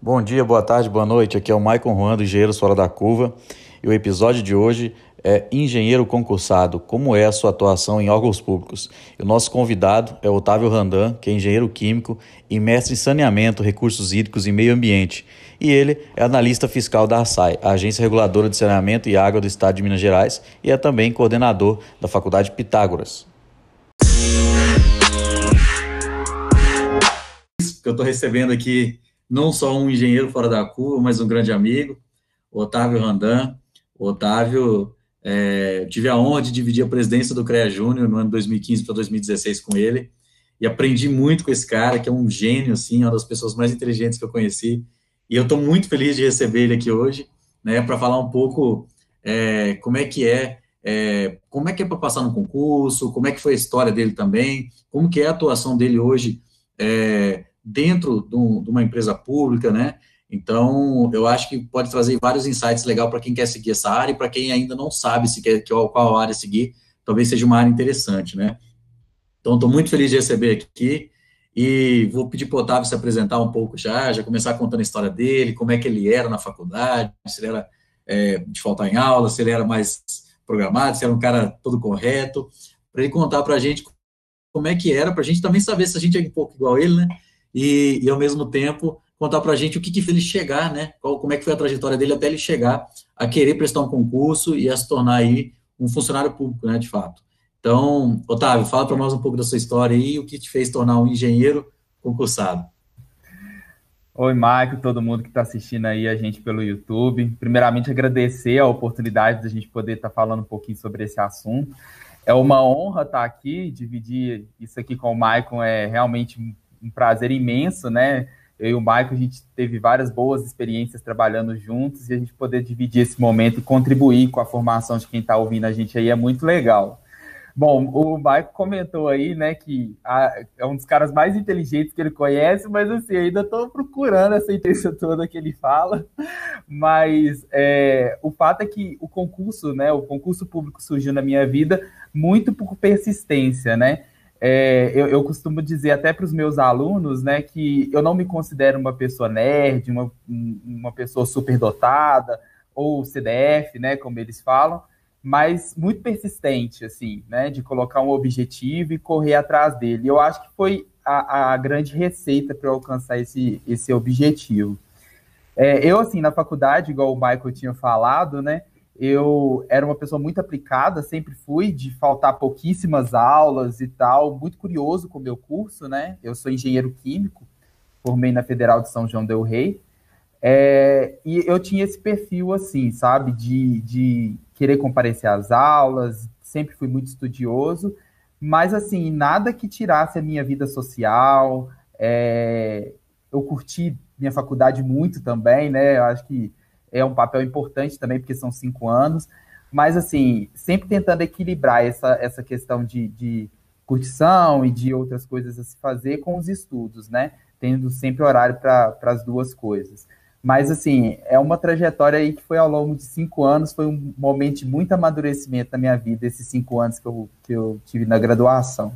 Bom dia, boa tarde, boa noite. Aqui é o Maicon Juan do Engenheiros Fora da Curva e o episódio de hoje é Engenheiro Concursado, como é a sua atuação em órgãos públicos. E o nosso convidado é Otávio Randan, que é engenheiro químico e mestre em saneamento, recursos hídricos e meio ambiente. E ele é analista fiscal da ASAI, a Agência Reguladora de Saneamento e Água do Estado de Minas Gerais, e é também coordenador da Faculdade Pitágoras. Eu estou recebendo aqui não só um engenheiro fora da curva, mas um grande amigo, Otávio Randan. Otávio, é, tive a honra de dividir a presidência do CREA Júnior no ano 2015 para 2016 com ele, e aprendi muito com esse cara, que é um gênio, assim, uma das pessoas mais inteligentes que eu conheci, e eu estou muito feliz de receber ele aqui hoje, né, para falar um pouco é, como é que é, é como é que é para passar no concurso, como é que foi a história dele também, como que é a atuação dele hoje é, dentro de, uma empresa pública, né? Então, eu acho que pode trazer vários insights legais para quem quer seguir essa área e para quem ainda não sabe se quer qual área seguir, talvez seja uma área interessante, né? Então, estou muito feliz de receber aqui e vou pedir para o Otávio se apresentar um pouco já, já começar contando a história dele, como é que ele era na faculdade, se ele era é, de faltar em aula, se ele era mais programado, se era um cara todo correto, para ele contar para a gente como é que era, para a gente também saber se a gente é um pouco igual ele, né? E, e ao mesmo tempo contar para a gente o que, que fez ele chegar, né? Qual, como é que foi a trajetória dele até ele chegar a querer prestar um concurso e a se tornar aí um funcionário público, né? De fato. Então, Otávio, fala para nós um pouco da sua história aí, o que te fez tornar um engenheiro concursado. Oi, Maico, todo mundo que está assistindo aí a gente pelo YouTube. Primeiramente, agradecer a oportunidade de a gente poder estar tá falando um pouquinho sobre esse assunto. É uma honra estar tá aqui, dividir isso aqui com o Maicon é realmente um prazer imenso, né? Eu e o Michael, a gente teve várias boas experiências trabalhando juntos e a gente poder dividir esse momento e contribuir com a formação de quem está ouvindo a gente aí é muito legal. Bom, o Michael comentou aí, né, que a, é um dos caras mais inteligentes que ele conhece, mas assim, ainda estou procurando essa inteligência toda que ele fala. Mas é, o fato é que o concurso, né, o concurso público surgiu na minha vida muito por persistência, né? É, eu, eu, costumo dizer até para os meus alunos, né, que eu não me considero uma pessoa nerd, uma, uma pessoa superdotada, ou CDF, né, como eles falam, mas muito persistente, assim, né, de colocar um objetivo e correr atrás dele. Eu acho que foi a, a grande receita para alcançar esse, esse objetivo. É, eu, assim, na faculdade, igual o Michael tinha falado, né, eu era uma pessoa muito aplicada, sempre fui, de faltar pouquíssimas aulas e tal, muito curioso com o meu curso, né? Eu sou engenheiro químico, formei na Federal de São João del Rei, é, e eu tinha esse perfil, assim, sabe, de, de querer comparecer às aulas, sempre fui muito estudioso, mas, assim, nada que tirasse a minha vida social, é, eu curti minha faculdade muito também, né? Eu acho que é um papel importante também, porque são cinco anos, mas assim, sempre tentando equilibrar essa, essa questão de, de curtição e de outras coisas a se fazer com os estudos, né? Tendo sempre horário para as duas coisas. Mas, assim, é uma trajetória aí que foi ao longo de cinco anos, foi um momento de muito amadurecimento na minha vida, esses cinco anos que eu, que eu tive na graduação.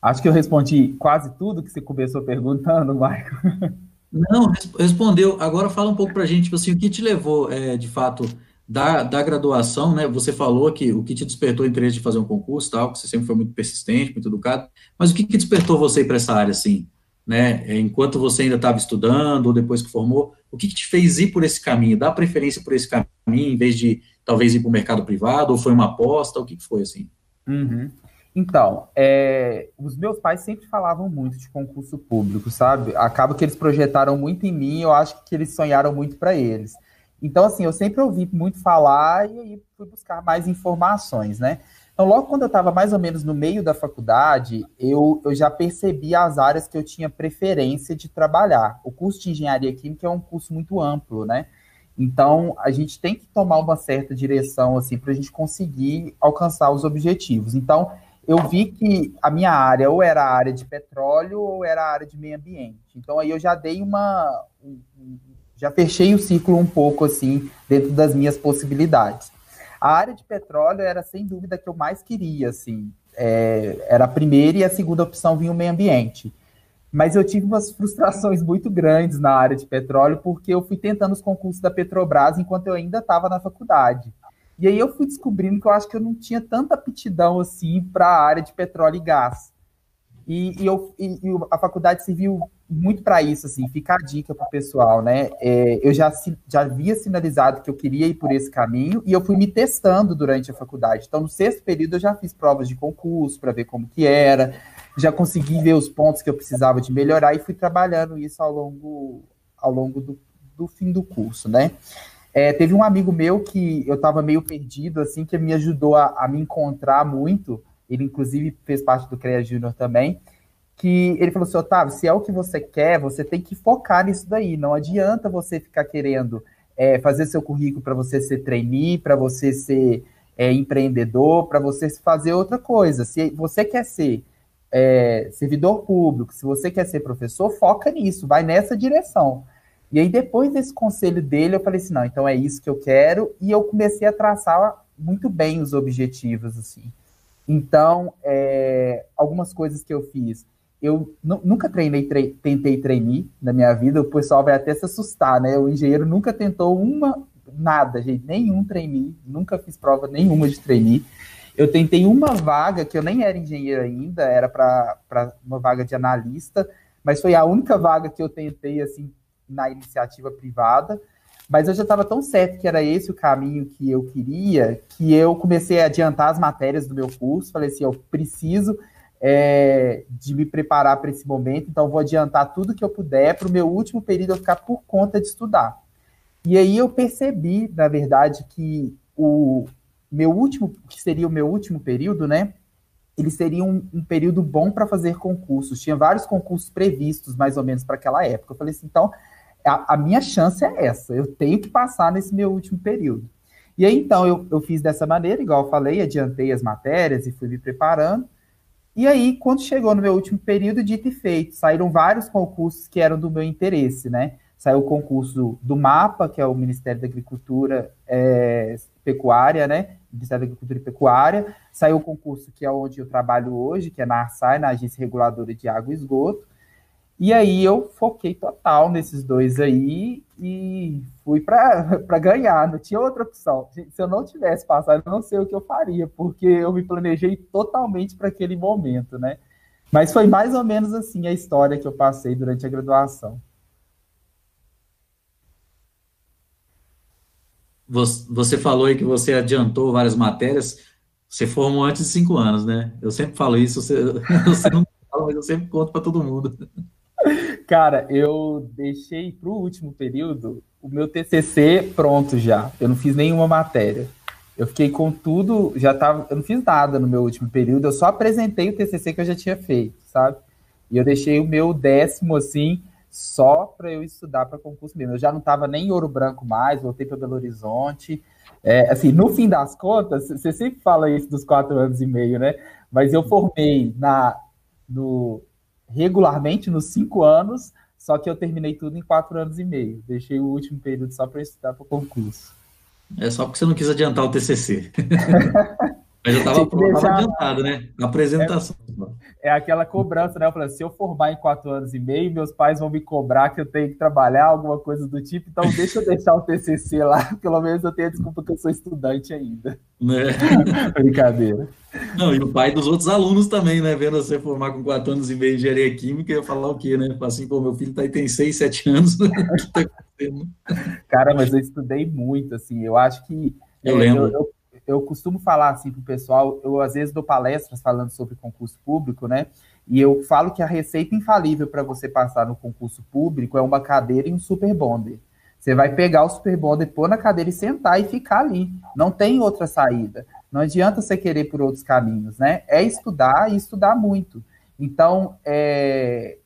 Acho que eu respondi quase tudo que você começou perguntando, Michael. Não, respondeu. Agora fala um pouco para a gente, tipo assim, o que te levou, é, de fato, da, da graduação, né? Você falou que o que te despertou o interesse de fazer um concurso, tal, que você sempre foi muito persistente, muito educado, mas o que, que despertou você para essa área, assim, né? É, enquanto você ainda estava estudando, ou depois que formou, o que, que te fez ir por esse caminho, dar preferência por esse caminho, em vez de talvez ir para o mercado privado, ou foi uma aposta, o que, que foi, assim? Uhum. Então, é, os meus pais sempre falavam muito de concurso público, sabe? Acaba que eles projetaram muito em mim, eu acho que eles sonharam muito para eles. Então, assim, eu sempre ouvi muito falar e aí fui buscar mais informações, né? Então, logo quando eu estava mais ou menos no meio da faculdade, eu, eu já percebi as áreas que eu tinha preferência de trabalhar. O curso de engenharia química é um curso muito amplo, né? Então, a gente tem que tomar uma certa direção, assim, para a gente conseguir alcançar os objetivos. Então, eu vi que a minha área ou era a área de petróleo ou era a área de meio ambiente. Então aí eu já dei uma. Já fechei o ciclo um pouco assim, dentro das minhas possibilidades. A área de petróleo era sem dúvida que eu mais queria, assim. É, era a primeira e a segunda opção vinha o meio ambiente. Mas eu tive umas frustrações muito grandes na área de petróleo, porque eu fui tentando os concursos da Petrobras enquanto eu ainda estava na faculdade. E aí eu fui descobrindo que eu acho que eu não tinha tanta aptidão assim para a área de petróleo e gás. E, e, eu, e, e a faculdade serviu muito para isso, assim, fica a dica para o pessoal, né? É, eu já, já havia sinalizado que eu queria ir por esse caminho e eu fui me testando durante a faculdade. Então, no sexto período, eu já fiz provas de concurso para ver como que era, já consegui ver os pontos que eu precisava de melhorar e fui trabalhando isso ao longo, ao longo do, do fim do curso, né? É, teve um amigo meu que eu estava meio perdido, assim, que me ajudou a, a me encontrar muito, ele inclusive fez parte do CREA Júnior também, que ele falou assim, Otávio, se é o que você quer, você tem que focar nisso daí, não adianta você ficar querendo é, fazer seu currículo para você ser trainee, para você ser é, empreendedor, para você fazer outra coisa. Se você quer ser é, servidor público, se você quer ser professor, foca nisso, vai nessa direção. E aí, depois desse conselho dele, eu falei assim, não, então é isso que eu quero, e eu comecei a traçar muito bem os objetivos, assim. Então, é, algumas coisas que eu fiz. Eu nunca treinei, tre tentei treinar na minha vida, o pessoal vai até se assustar, né? O engenheiro nunca tentou uma, nada, gente, nenhum trainee, nunca fiz prova nenhuma de trainee. Eu tentei uma vaga, que eu nem era engenheiro ainda, era para uma vaga de analista, mas foi a única vaga que eu tentei, assim, na iniciativa privada. Mas eu já estava tão certo que era esse o caminho que eu queria, que eu comecei a adiantar as matérias do meu curso. Falei assim: eu preciso é, de me preparar para esse momento, então vou adiantar tudo que eu puder para o meu último período eu ficar por conta de estudar. E aí eu percebi, na verdade, que o meu último, que seria o meu último período, né? Ele seria um, um período bom para fazer concursos. Tinha vários concursos previstos, mais ou menos, para aquela época. Eu falei assim, então a, a, minha chance é essa, eu tenho que passar nesse meu último período. E aí, então, eu, eu fiz dessa maneira, igual eu falei, adiantei as matérias e fui me preparando. E aí, quando chegou no meu último período, dito e feito, saíram vários concursos que eram do meu interesse, né? Saiu o concurso do MAPA, que é o Ministério da Agricultura é, Pecuária, né? Ministério da Agricultura e Pecuária. Saiu o concurso que é onde eu trabalho hoje, que é na ARSAI, na Agência Reguladora de Água e Esgoto. E aí eu foquei total nesses dois aí e fui para ganhar, não tinha outra opção. Se eu não tivesse passado, eu não sei o que eu faria, porque eu me planejei totalmente para aquele momento, né? Mas foi mais ou menos assim a história que eu passei durante a graduação. Você falou aí que você adiantou várias matérias. Você formou antes de cinco anos, né? Eu sempre falo isso, você, você não fala, mas eu sempre conto para todo mundo. Cara, eu deixei para o último período o meu TCC pronto já. Eu não fiz nenhuma matéria. Eu fiquei com tudo, já tava, eu não fiz nada no meu último período, eu só apresentei o TCC que eu já tinha feito, sabe? E eu deixei o meu décimo assim, só para eu estudar para concurso mesmo. Eu já não estava nem em Ouro Branco mais, voltei para Belo Horizonte. É, assim, no fim das contas, você sempre fala isso dos quatro anos e meio, né? Mas eu formei na no regularmente nos cinco anos, só que eu terminei tudo em quatro anos e meio. Deixei o último período só para estudar para o concurso. É só porque você não quis adiantar o TCC. Mas já estava deixar... adiantado, né? A apresentação. É, é, aquela cobrança, né? Eu falei, se eu formar em quatro anos e meio, meus pais vão me cobrar que eu tenho que trabalhar, alguma coisa do tipo, então deixa eu deixar o TCC lá, pelo menos eu tenho a desculpa que eu sou estudante ainda. Né? Brincadeira. Não, e o pai dos outros alunos também, né? Vendo você formar com quatro anos e meio engenharia química, ia falar o quê, né? Assim, pô, meu filho tá aí, tem seis, sete anos, né? tá acontecendo? Cara, mas eu estudei muito, assim, eu acho que... Eu é, lembro. Eu, eu, eu costumo falar assim para o pessoal, eu às vezes dou palestras falando sobre concurso público, né? E eu falo que a receita infalível para você passar no concurso público é uma cadeira e um super bonder. Você vai pegar o super bonder, pôr na cadeira e sentar e ficar ali. Não tem outra saída. Não adianta você querer por outros caminhos, né? É estudar e estudar muito. Então, é,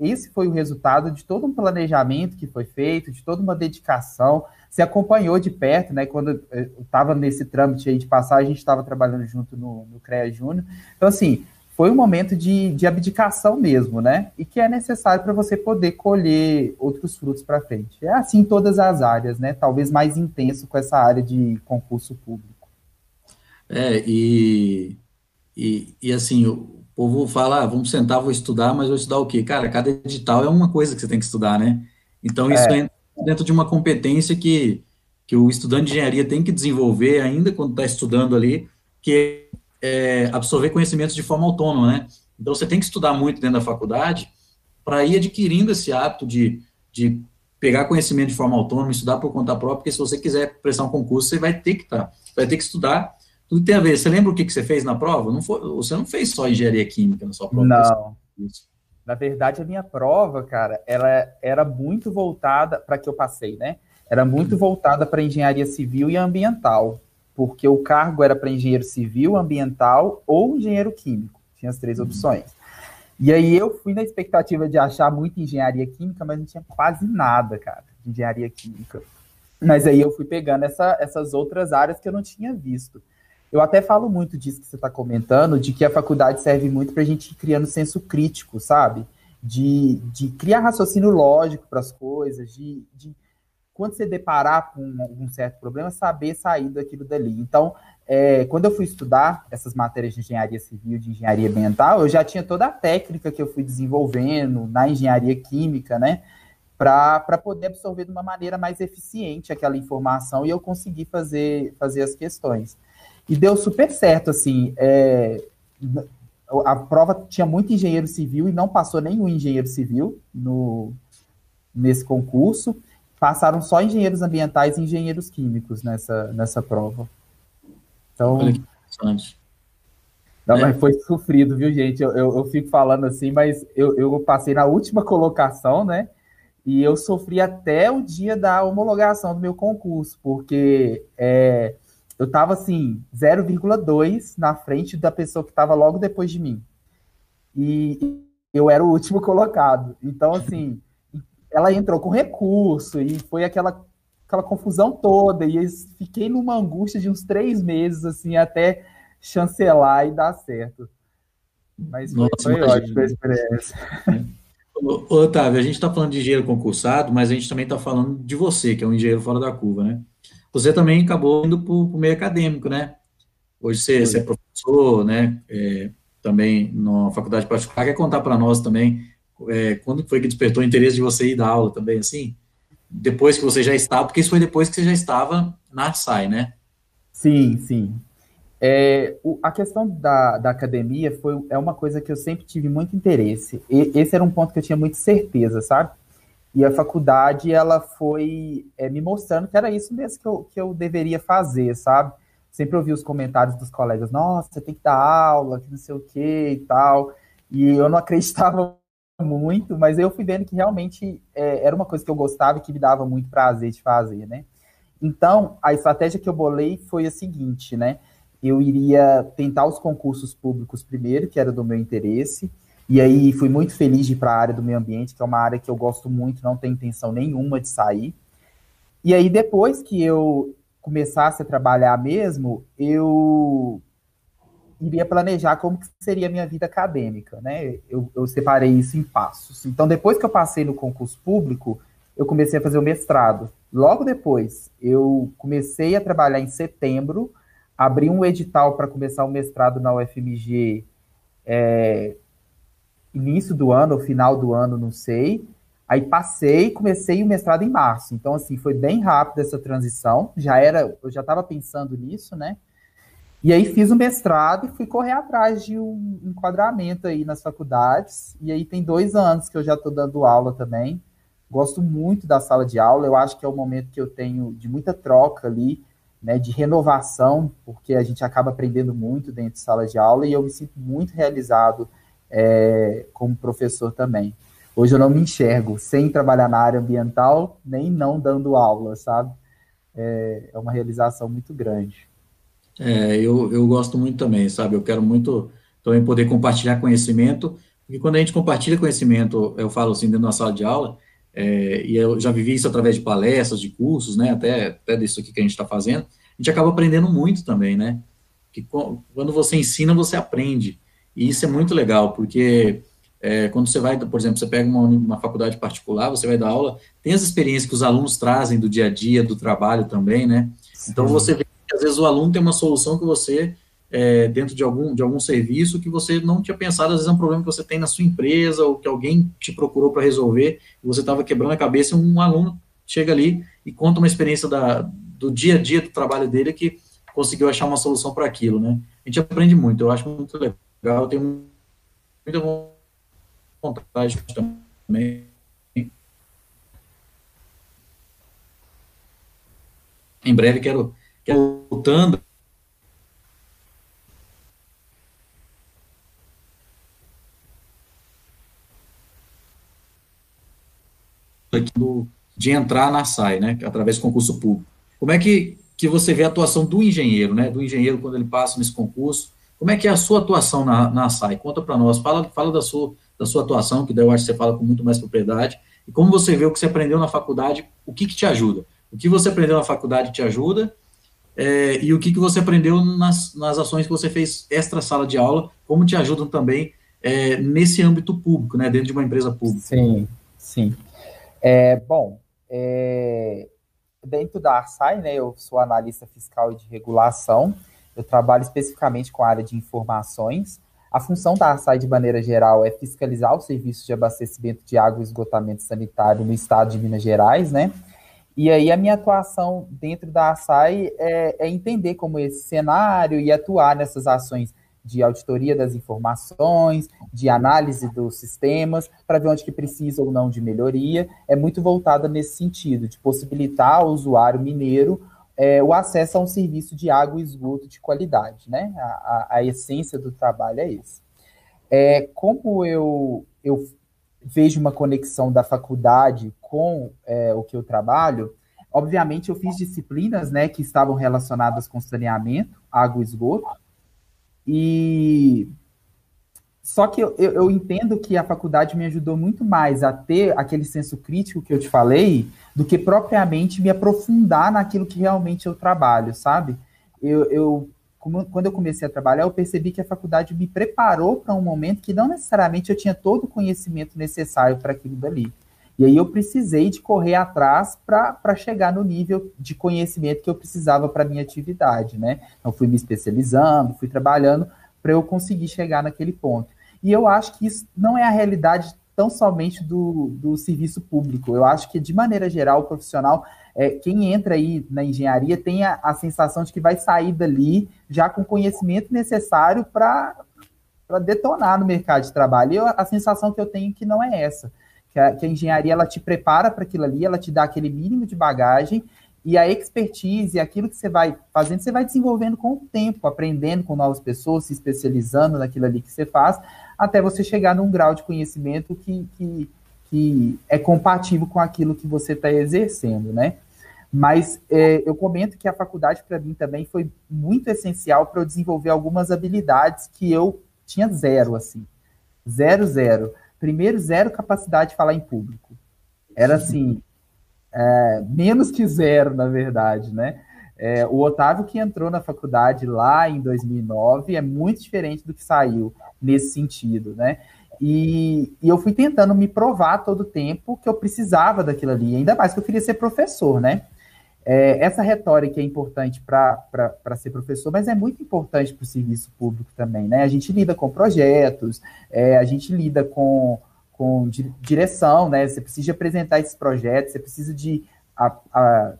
esse foi o resultado de todo um planejamento que foi feito, de toda uma dedicação se acompanhou de perto, né? Quando eu estava nesse trâmite aí de passar, a gente estava trabalhando junto no, no CREA Júnior. Então, assim, foi um momento de, de abdicação mesmo, né? E que é necessário para você poder colher outros frutos para frente. É assim em todas as áreas, né? Talvez mais intenso com essa área de concurso público. É, e e, e assim, o povo fala, ah, vamos sentar, vou estudar, mas vou estudar o quê? Cara, cada edital é uma coisa que você tem que estudar, né? Então, isso é. entra dentro de uma competência que, que o estudante de engenharia tem que desenvolver ainda quando está estudando ali, que é absorver conhecimentos de forma autônoma, né? Então, você tem que estudar muito dentro da faculdade para ir adquirindo esse hábito de, de pegar conhecimento de forma autônoma, estudar por conta própria, porque se você quiser prestar um concurso, você vai ter que estar, tá, vai ter que estudar. Tudo tem a ver. Você lembra o que, que você fez na prova? Não foi, você não fez só engenharia química na sua prova? Não. Na verdade, a minha prova, cara, ela era muito voltada para que eu passei, né? Era muito voltada para engenharia civil e ambiental, porque o cargo era para engenheiro civil, ambiental ou engenheiro químico. Tinha as três uhum. opções. E aí eu fui na expectativa de achar muito engenharia química, mas não tinha quase nada, cara, de engenharia química. Mas aí eu fui pegando essa, essas outras áreas que eu não tinha visto. Eu até falo muito disso que você está comentando, de que a faculdade serve muito para a gente ir criando senso crítico, sabe? De, de criar raciocínio lógico para as coisas, de, de quando você deparar com um, um certo problema, saber sair daquilo dali. Então, é, quando eu fui estudar essas matérias de engenharia civil, de engenharia ambiental, eu já tinha toda a técnica que eu fui desenvolvendo na engenharia química, né? Para poder absorver de uma maneira mais eficiente aquela informação e eu conseguir fazer, fazer as questões. E deu super certo, assim. É, a prova tinha muito engenheiro civil e não passou nenhum engenheiro civil no, nesse concurso. Passaram só engenheiros ambientais e engenheiros químicos nessa, nessa prova. Então. Olha que interessante. Não, é. mas foi sofrido, viu, gente? Eu, eu, eu, fico falando assim, mas eu, eu passei na última colocação, né? E eu sofri até o dia da homologação do meu concurso, porque é, eu estava assim, 0,2 na frente da pessoa que estava logo depois de mim. E eu era o último colocado. Então, assim, ela entrou com recurso e foi aquela aquela confusão toda, e fiquei numa angústia de uns três meses, assim, até chancelar e dar certo. Mas foi, Nossa, foi ótimo a experiência. Ô, Otávio, a gente está falando de engenheiro concursado, mas a gente também está falando de você, que é um engenheiro fora da curva, né? Você também acabou indo para o meio acadêmico, né? Hoje você, você é professor, né? É, também na faculdade particular. Quer contar para nós também é, quando foi que despertou o interesse de você ir dar aula também, assim? depois que você já estava, porque isso foi depois que você já estava na Artsai, né? Sim, sim. É, o, a questão da, da academia foi, é uma coisa que eu sempre tive muito interesse. E, esse era um ponto que eu tinha muita certeza, sabe? E a faculdade, ela foi é, me mostrando que era isso mesmo que eu, que eu deveria fazer, sabe? Sempre ouvi os comentários dos colegas, nossa, você tem que dar aula, que não sei o que e tal. E eu não acreditava muito, mas eu fui vendo que realmente é, era uma coisa que eu gostava e que me dava muito prazer de fazer, né? Então, a estratégia que eu bolei foi a seguinte, né? Eu iria tentar os concursos públicos primeiro, que era do meu interesse, e aí fui muito feliz de ir para a área do meio ambiente, que é uma área que eu gosto muito, não tenho intenção nenhuma de sair. E aí, depois que eu começasse a trabalhar mesmo, eu iria planejar como seria a minha vida acadêmica, né? Eu, eu, separei isso em passos. Então, depois que eu passei no concurso público, eu comecei a fazer o mestrado. Logo depois, eu comecei a trabalhar em setembro, abri um edital para começar o mestrado na UFMG é, início do ano ou final do ano, não sei. Aí passei, comecei o mestrado em março. Então, assim, foi bem rápido essa transição. Já era, eu já estava pensando nisso, né? E aí fiz o mestrado e fui correr atrás de um enquadramento aí nas faculdades. E aí tem dois anos que eu já estou dando aula também. Gosto muito da sala de aula. Eu acho que é o momento que eu tenho de muita troca ali, né, de renovação, porque a gente acaba aprendendo muito dentro de sala de aula e eu me sinto muito realizado é, como professor também. Hoje eu não me enxergo sem trabalhar na área ambiental, nem não dando aula, sabe? É, é uma realização muito grande. É, eu, eu gosto muito também, sabe? Eu quero muito também poder compartilhar conhecimento, porque quando a gente compartilha conhecimento, eu falo assim, dentro da sala de aula, é, e eu já vivi isso através de palestras, de cursos, né? Até, até disso aqui que a gente está fazendo, a gente acaba aprendendo muito também, né? Que quando você ensina, você aprende. E isso é muito legal, porque é, quando você vai, por exemplo, você pega uma, uma faculdade particular, você vai dar aula, tem as experiências que os alunos trazem do dia a dia, do trabalho também, né? Então você vê às vezes o aluno tem uma solução que você é, dentro de algum, de algum serviço que você não tinha pensado, às vezes é um problema que você tem na sua empresa, ou que alguém te procurou para resolver, e você estava quebrando a cabeça, e um aluno chega ali e conta uma experiência da, do dia a dia do trabalho dele que conseguiu achar uma solução para aquilo, né? A gente aprende muito, eu acho muito legal, eu tenho muita vontade também. Em breve quero, quero voltando de entrar na SAI, né, através do concurso público. Como é que, que você vê a atuação do engenheiro, né, do engenheiro quando ele passa nesse concurso? Como é que é a sua atuação na, na SAI? Conta para nós, fala, fala da, sua, da sua atuação, que daí eu acho que você fala com muito mais propriedade, e como você vê o que você aprendeu na faculdade, o que, que te ajuda? O que você aprendeu na faculdade te ajuda, é, e o que, que você aprendeu nas, nas ações que você fez extra sala de aula, como te ajudam também é, nesse âmbito público, né, dentro de uma empresa pública? Sim, sim. É, bom, é, dentro da Arsai, né, eu sou analista fiscal e de regulação, eu trabalho especificamente com a área de informações. A função da Arsai, de maneira geral, é fiscalizar o serviço de abastecimento de água e esgotamento sanitário no estado de Minas Gerais, né? E aí a minha atuação dentro da Arsai é, é entender como esse cenário e atuar nessas ações de auditoria das informações, de análise dos sistemas, para ver onde que precisa ou não de melhoria, é muito voltada nesse sentido, de possibilitar ao usuário mineiro é, o acesso a um serviço de água e esgoto de qualidade, né? A, a, a essência do trabalho é esse. É, como eu, eu vejo uma conexão da faculdade com é, o que eu trabalho, obviamente eu fiz disciplinas né, que estavam relacionadas com saneamento, água e esgoto, e só que eu, eu, entendo que a faculdade me ajudou muito mais a ter aquele senso crítico que eu te falei, do que propriamente me aprofundar naquilo que realmente eu trabalho, sabe? Eu, eu quando eu comecei a trabalhar, eu percebi que a faculdade me preparou para um momento que não necessariamente eu tinha todo o conhecimento necessário para aquilo dali. E aí eu precisei de correr atrás para chegar no nível de conhecimento que eu precisava para minha atividade, né? Então fui me especializando, fui trabalhando para eu conseguir chegar naquele ponto. E eu acho que isso não é a realidade tão somente do, do serviço público. Eu acho que, de maneira geral, o profissional, é, quem entra aí na engenharia tem a, a sensação de que vai sair dali já com conhecimento necessário para detonar no mercado de trabalho. E eu, a sensação que eu tenho é que não é essa que a, que a engenharia ela te prepara para aquilo ali, ela te dá aquele mínimo de bagagem e a expertise, aquilo que você vai fazendo, você vai desenvolvendo com o tempo, aprendendo com novas pessoas, se especializando naquilo ali que você faz, até você chegar num grau de conhecimento que, que, que é compatível com aquilo que você está exercendo, né? Mas é, eu comento que a faculdade, para mim, também foi muito essencial para eu desenvolver algumas habilidades que eu tinha zero, assim. Zero, zero. Primeiro, zero capacidade de falar em público. Era assim, é, menos que zero, na verdade, né? É, o Otávio que entrou na faculdade lá em 2009 é muito diferente do que saiu nesse sentido, né? E, e eu fui tentando me provar todo o tempo que eu precisava daquilo ali, ainda mais que eu queria ser professor, né? É, essa retórica é importante para ser professor, mas é muito importante para o serviço público também, né? A gente lida com projetos, é, a gente lida com, com direção, né? Você precisa apresentar esses projetos, você precisa de a, a,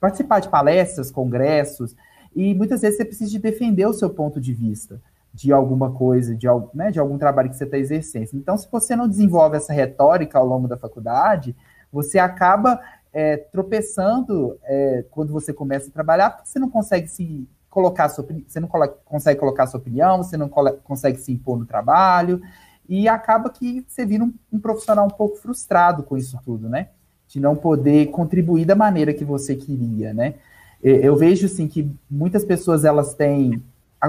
participar de palestras, congressos, e muitas vezes você precisa de defender o seu ponto de vista de alguma coisa, de, né, de algum trabalho que você está exercendo. Então, se você não desenvolve essa retórica ao longo da faculdade, você acaba é, tropeçando é, quando você começa a trabalhar, porque você não consegue se colocar sua, você não consegue colocar sua opinião, você não consegue se impor no trabalho, e acaba que você vira um, um, profissional um pouco frustrado com isso tudo, né? De não poder contribuir da maneira que você queria, né? Eu vejo, assim, que muitas pessoas, elas têm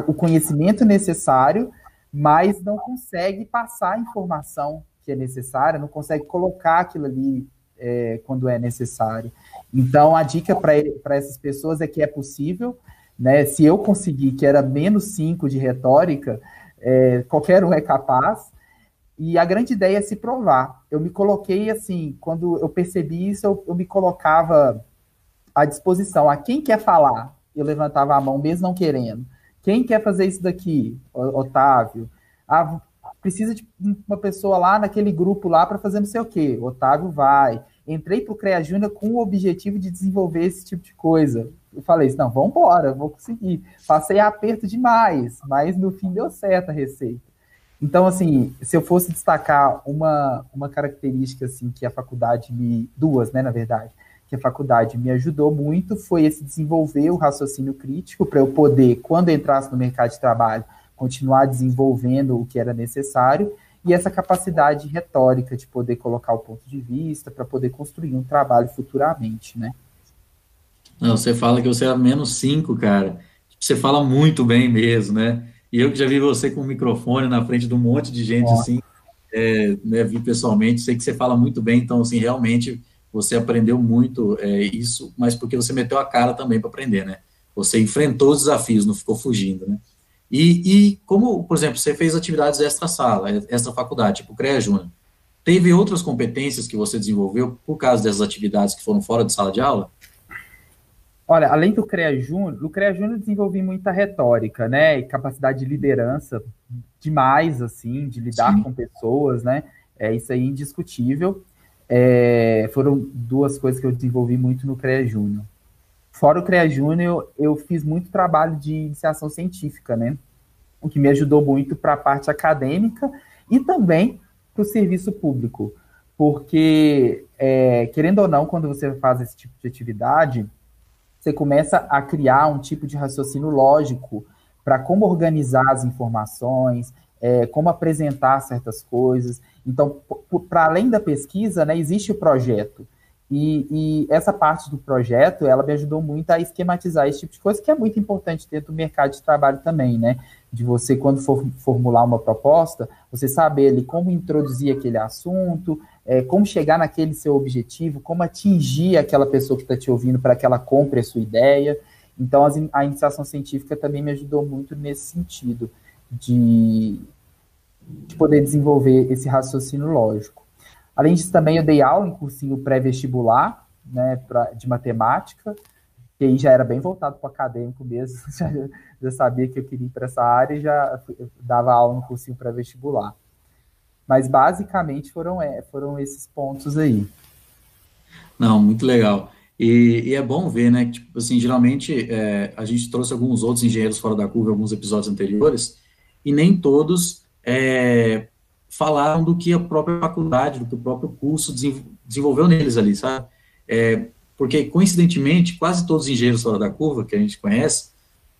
o conhecimento necessário, mas não conseguem passar a informação que é necessária, não consegue colocar aquilo ali é, quando é necessário. Então, a dica para essas pessoas é que é possível, né? Se eu conseguir, que era menos 5 de retórica, é, qualquer um é capaz. E a grande ideia é se provar. Eu me coloquei assim, quando eu percebi isso, eu, eu me colocava à disposição. A quem quer falar, eu levantava a mão, mesmo não querendo. Quem quer fazer isso daqui? Otávio. Ah, precisa de uma pessoa lá naquele grupo lá para fazer não sei o quê. Otávio vai. Entrei para o CREA Júnior com o objetivo de desenvolver esse tipo de coisa. Eu falei assim, não, vamos embora, vou conseguir. Passei aperto demais, mas no fim deu certo a receita. Então, assim, se eu fosse destacar uma, uma característica assim que a faculdade me. duas, né, na verdade, que a faculdade me ajudou muito foi esse desenvolver o raciocínio crítico para eu poder, quando entrasse no mercado de trabalho, continuar desenvolvendo o que era necessário, e essa capacidade retórica de poder colocar o ponto de vista para poder construir um trabalho futuramente, né? Não, você fala que você é menos cinco, cara. Você fala muito bem mesmo, né? E eu que já vi você com o microfone na frente de um monte de gente, Nossa. assim, é, né, vi pessoalmente, sei que você fala muito bem, então, assim, realmente você aprendeu muito é, isso, mas porque você meteu a cara também para aprender, né? Você enfrentou os desafios, não ficou fugindo, né? E, e como, por exemplo, você fez atividades extra-sala, extra-faculdade, tipo CREA Júnior, teve outras competências que você desenvolveu por causa dessas atividades que foram fora de sala de aula? Olha, além do CREA Júnior, no CREA Júnior desenvolvi muita retórica, né, e capacidade de liderança demais, assim, de lidar Sim. com pessoas, né, é isso aí indiscutível. É, foram duas coisas que eu desenvolvi muito no CREA Júnior. Fora o CREA Júnior, eu fiz muito trabalho de iniciação científica, né? O que me ajudou muito para a parte acadêmica e também para o serviço público. Porque, é, querendo ou não, quando você faz esse tipo de atividade, você começa a criar um tipo de raciocínio lógico para como organizar as informações, é, como apresentar certas coisas. Então, para além da pesquisa, né, existe o projeto. E, e, essa parte do projeto, ela me ajudou muito a esquematizar esse tipo de coisa, que é muito importante dentro do mercado de trabalho também, né? De você, quando for formular uma proposta, você saber ali como introduzir aquele assunto, é, como chegar naquele seu objetivo, como atingir aquela pessoa que está te ouvindo para que ela compre a sua ideia. Então, as, a iniciação científica também me ajudou muito nesse sentido, de, de poder desenvolver esse raciocínio lógico. Além disso, também eu dei aula em cursinho pré-vestibular, né, de matemática, que aí já era bem voltado para o acadêmico mesmo, já, já, sabia que eu queria ir para essa área e já dava aula no cursinho pré-vestibular. Mas basicamente foram, é, foram esses pontos aí. Não, muito legal. E, e, é bom ver, né, tipo assim, geralmente é, a gente trouxe alguns outros engenheiros fora da curva alguns episódios anteriores, e nem todos é, falaram do que a própria faculdade, do que o próprio curso desenvolveu neles ali, sabe? É, porque, coincidentemente, quase todos os engenheiros fora da curva que a gente conhece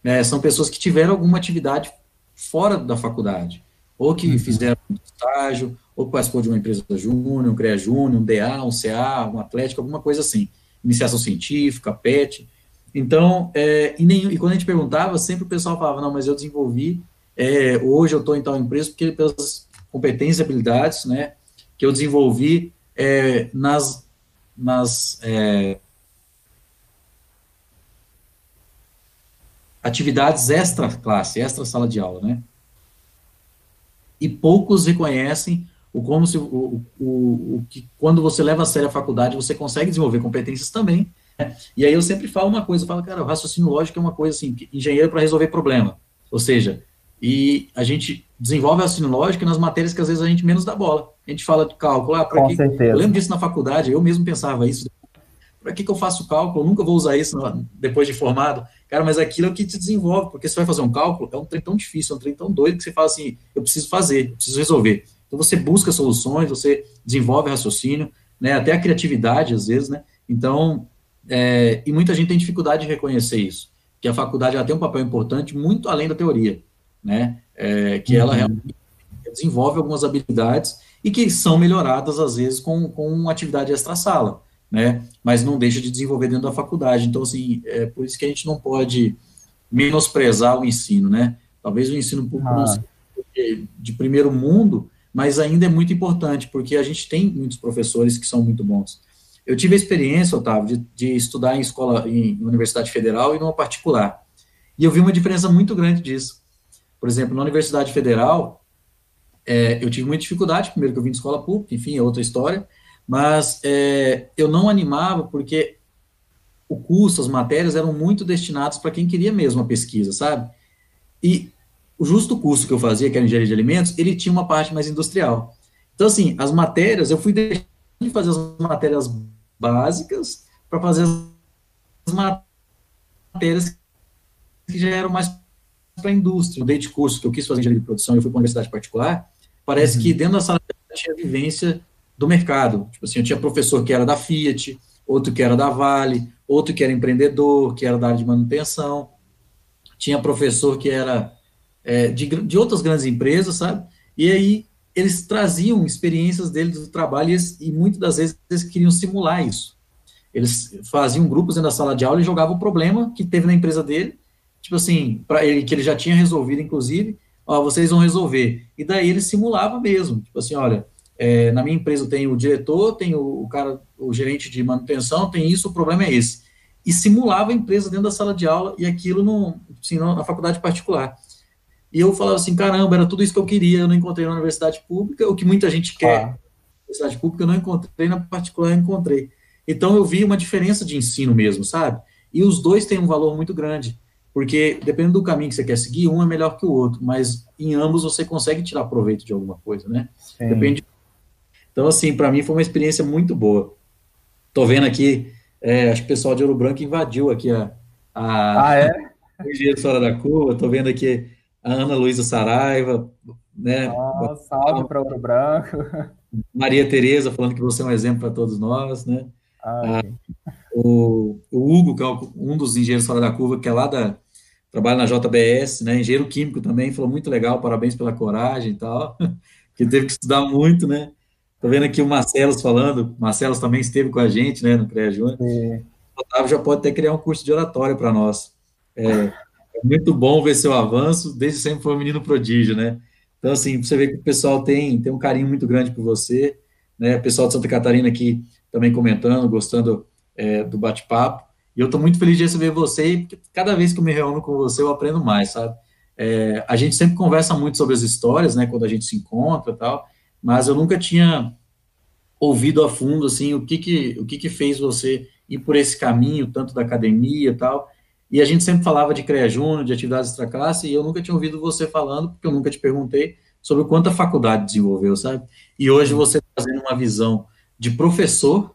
né, são pessoas que tiveram alguma atividade fora da faculdade, ou que uhum. fizeram um estágio, ou participou de uma empresa júnior, um CREA júnior, um DA, um CA, um Atlético, alguma coisa assim, iniciação científica, PET. Então, é, e, nem, e, quando a gente perguntava, sempre o pessoal falava, não, mas eu desenvolvi, é, hoje eu estou em tal empresa porque pelas competências e habilidades, né, que eu desenvolvi é, nas, nas é, atividades extra classe, extra sala de aula, né, e poucos reconhecem o como se, o, o, o, que quando você leva a sério a faculdade, você consegue desenvolver competências também, né? e aí eu sempre falo uma coisa, eu falo, cara, o raciocínio lógico é uma coisa assim, engenheiro para resolver problema, ou seja, e a gente desenvolve raciocínio lógico nas matérias que às vezes a gente menos dá bola. A gente fala de cálculo, ah, para que eu lembro disso na faculdade, eu mesmo pensava isso. Para que, que eu faço cálculo? Eu nunca vou usar isso depois de formado. Cara, mas aquilo é o que te desenvolve, porque você vai fazer um cálculo, é um trem tão difícil, é um trem tão doido que você fala assim, eu preciso fazer, eu preciso resolver. Então você busca soluções, você desenvolve raciocínio, né, até a criatividade às vezes, né? Então, é, e muita gente tem dificuldade de reconhecer isso, que a faculdade ela tem um papel importante muito além da teoria né? É, que ela uhum. realmente desenvolve algumas habilidades e que são melhoradas, às vezes, com, com atividade extra-sala, né? Mas não deixa de desenvolver dentro da faculdade. Então, assim, é por isso que a gente não pode menosprezar o ensino, né? Talvez o ensino público ah. não seja de primeiro mundo, mas ainda é muito importante, porque a gente tem muitos professores que são muito bons. Eu tive a experiência, Otávio, de, de estudar em escola, em universidade federal e numa particular. E eu vi uma diferença muito grande disso. Por exemplo, na Universidade Federal, é, eu tive muita dificuldade, primeiro que eu vim de escola pública, enfim, é outra história, mas é, eu não animava porque o curso, as matérias eram muito destinadas para quem queria mesmo a pesquisa, sabe? E o justo curso que eu fazia, que era engenharia de alimentos, ele tinha uma parte mais industrial. Então, assim, as matérias, eu fui deixando de fazer as matérias básicas para fazer as matérias que já eram mais para a indústria. Mudei de curso, que eu quis fazer engenharia de produção, eu fui para uma universidade particular, parece uhum. que dentro da sala tinha vivência do mercado. Tipo assim, eu tinha professor que era da Fiat, outro que era da Vale, outro que era empreendedor, que era da área de manutenção, tinha professor que era é, de, de outras grandes empresas, sabe? E aí eles traziam experiências deles do trabalho e, e muitas das vezes eles queriam simular isso. Eles faziam grupos dentro da sala de aula e jogavam o problema que teve na empresa dele, tipo assim, para ele que ele já tinha resolvido, inclusive, ó, vocês vão resolver. E daí ele simulava mesmo, tipo assim, olha, é, na minha empresa tem o diretor, tem o, o, cara, o gerente de manutenção, tem isso, o problema é esse. E simulava a empresa dentro da sala de aula e aquilo no, assim, na faculdade particular. E eu falava assim, caramba, era tudo isso que eu queria, eu não encontrei na universidade pública, o que muita gente quer. Ah. Na universidade pública eu não encontrei, na particular eu encontrei. Então eu vi uma diferença de ensino mesmo, sabe? E os dois têm um valor muito grande, porque dependendo do caminho que você quer seguir, um é melhor que o outro, mas em ambos você consegue tirar proveito de alguma coisa, né? Sim. Depende então, assim, para mim foi uma experiência muito boa. Tô vendo aqui, é, acho que o pessoal de Ouro Branco invadiu aqui a. a ah, é? Fora da Curva. Tô vendo aqui a Ana Luísa Saraiva, né? Oh, salve para Ouro Branco. Maria Tereza falando que você é um exemplo para todos nós, né? Ah, o, o, Hugo, que é um dos engenheiros fora da curva, que é lá da. trabalha na JBS, né? Engenheiro químico também, falou muito legal, parabéns pela coragem e tal, que teve que estudar muito, né? Tô vendo aqui o Marcelo falando, Marcelo também esteve com a gente, né, no CREA Júnior. O Otávio já pode até criar um curso de oratória para nós. É, é, muito bom ver seu avanço, desde sempre foi um menino prodígio, né? Então, assim, você vê que o pessoal tem, tem um carinho muito grande por você, né? O pessoal de Santa Catarina aqui também comentando, gostando é, do bate-papo. E eu estou muito feliz de receber você, porque cada vez que eu me reúno com você, eu aprendo mais, sabe? É, a gente sempre conversa muito sobre as histórias, né, quando a gente se encontra e tal, mas eu nunca tinha ouvido a fundo, assim, o que que, o que que fez você ir por esse caminho, tanto da academia e tal, e a gente sempre falava de CREA Júnior, de atividades extra-classe, e eu nunca tinha ouvido você falando, porque eu nunca te perguntei sobre o quanto a faculdade desenvolveu, sabe? E hoje você trazendo uma visão de professor,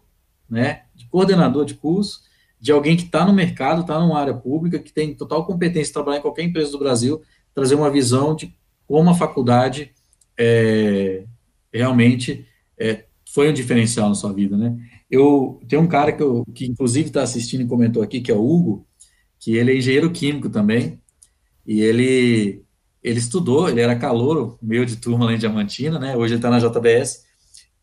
né, de coordenador de curso, de alguém que está no mercado, está numa área pública, que tem total competência de trabalhar em qualquer empresa do Brasil, trazer uma visão de como a faculdade é, realmente é, foi um diferencial na sua vida, né? Eu tem um cara que, eu, que inclusive está assistindo e comentou aqui, que é o Hugo, que ele é engenheiro químico também, e ele ele estudou, ele era calouro, meio de turma lá em Diamantina, né? Hoje ele está na JBS.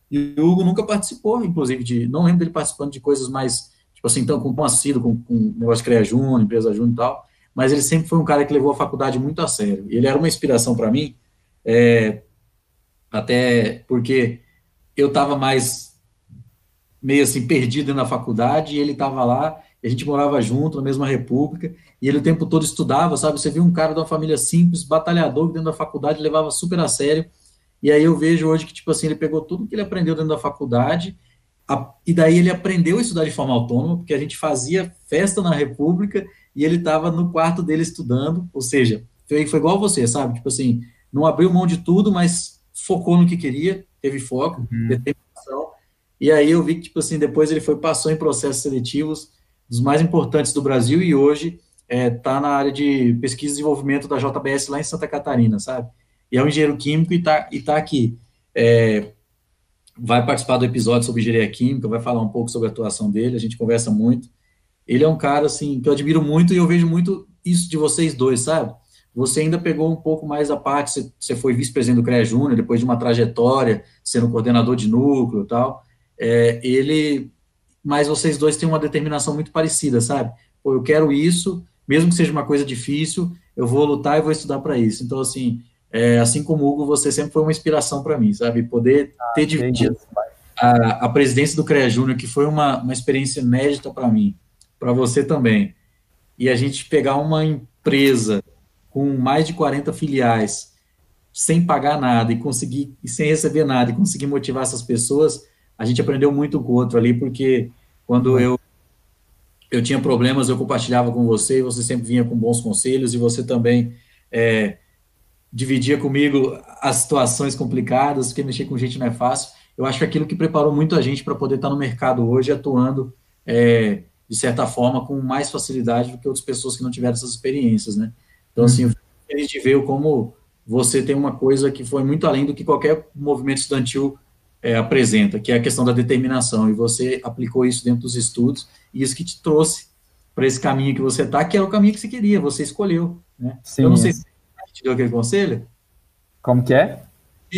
E o Hugo nunca participou, inclusive, de. Não lembro dele participando de coisas mais, tipo assim, então, com assíduo, com, com negócio de CREA Júnior, empresa Júnior e tal. Mas ele sempre foi um cara que levou a faculdade muito a sério. Ele era uma inspiração para mim, é, até porque eu estava mais meio assim perdido na faculdade e ele estava lá, a gente morava junto na mesma república e ele o tempo todo estudava, sabe? Você viu um cara de uma família simples, batalhador, que dentro da faculdade levava super a sério. E aí eu vejo hoje que tipo assim, ele pegou tudo que ele aprendeu dentro da faculdade a, e daí ele aprendeu a estudar de forma autônoma, porque a gente fazia festa na república e ele estava no quarto dele estudando, ou seja, foi, foi igual você, sabe? Tipo assim, não abriu mão de tudo, mas focou no que queria, teve foco, uhum. determinação. E aí eu vi que, tipo assim, depois ele foi, passou em processos seletivos dos mais importantes do Brasil e hoje está é, tá na área de pesquisa e desenvolvimento da JBS lá em Santa Catarina, sabe? E é um engenheiro químico e está e tá aqui. É, vai participar do episódio sobre engenharia química, vai falar um pouco sobre a atuação dele, a gente conversa muito. Ele é um cara, assim, que eu admiro muito e eu vejo muito isso de vocês dois, sabe? Você ainda pegou um pouco mais a parte, você, foi vice-presidente do CREA Júnior, depois de uma trajetória, sendo coordenador de núcleo e tal, é, ele, mas vocês dois têm uma determinação muito parecida, sabe? Pô, eu quero isso, mesmo que seja uma coisa difícil, eu vou lutar e vou estudar para isso. Então, assim, é, assim como o Hugo, você sempre foi uma inspiração para mim, sabe? Poder ah, ter dividido a, a, presidência do CREA Júnior, que foi uma, uma experiência inédita para mim, para você também, e a gente pegar uma empresa com mais de 40 filiais, sem pagar nada e conseguir, e sem receber nada, e conseguir motivar essas pessoas, a gente aprendeu muito com o outro ali, porque quando eu eu tinha problemas, eu compartilhava com você, e você sempre vinha com bons conselhos, e você também é, dividia comigo as situações complicadas, porque mexer com gente não é fácil. Eu acho que aquilo que preparou muito a gente para poder estar no mercado hoje, atuando, é, de certa forma, com mais facilidade do que outras pessoas que não tiveram essas experiências, né? Então, assim, a gente vê como você tem uma coisa que foi muito além do que qualquer movimento estudantil é, apresenta, que é a questão da determinação, e você aplicou isso dentro dos estudos, e isso que te trouxe para esse caminho que você está, que é o caminho que você queria, você escolheu, né? Sim, eu não sei se te deu aquele conselho. Como que é?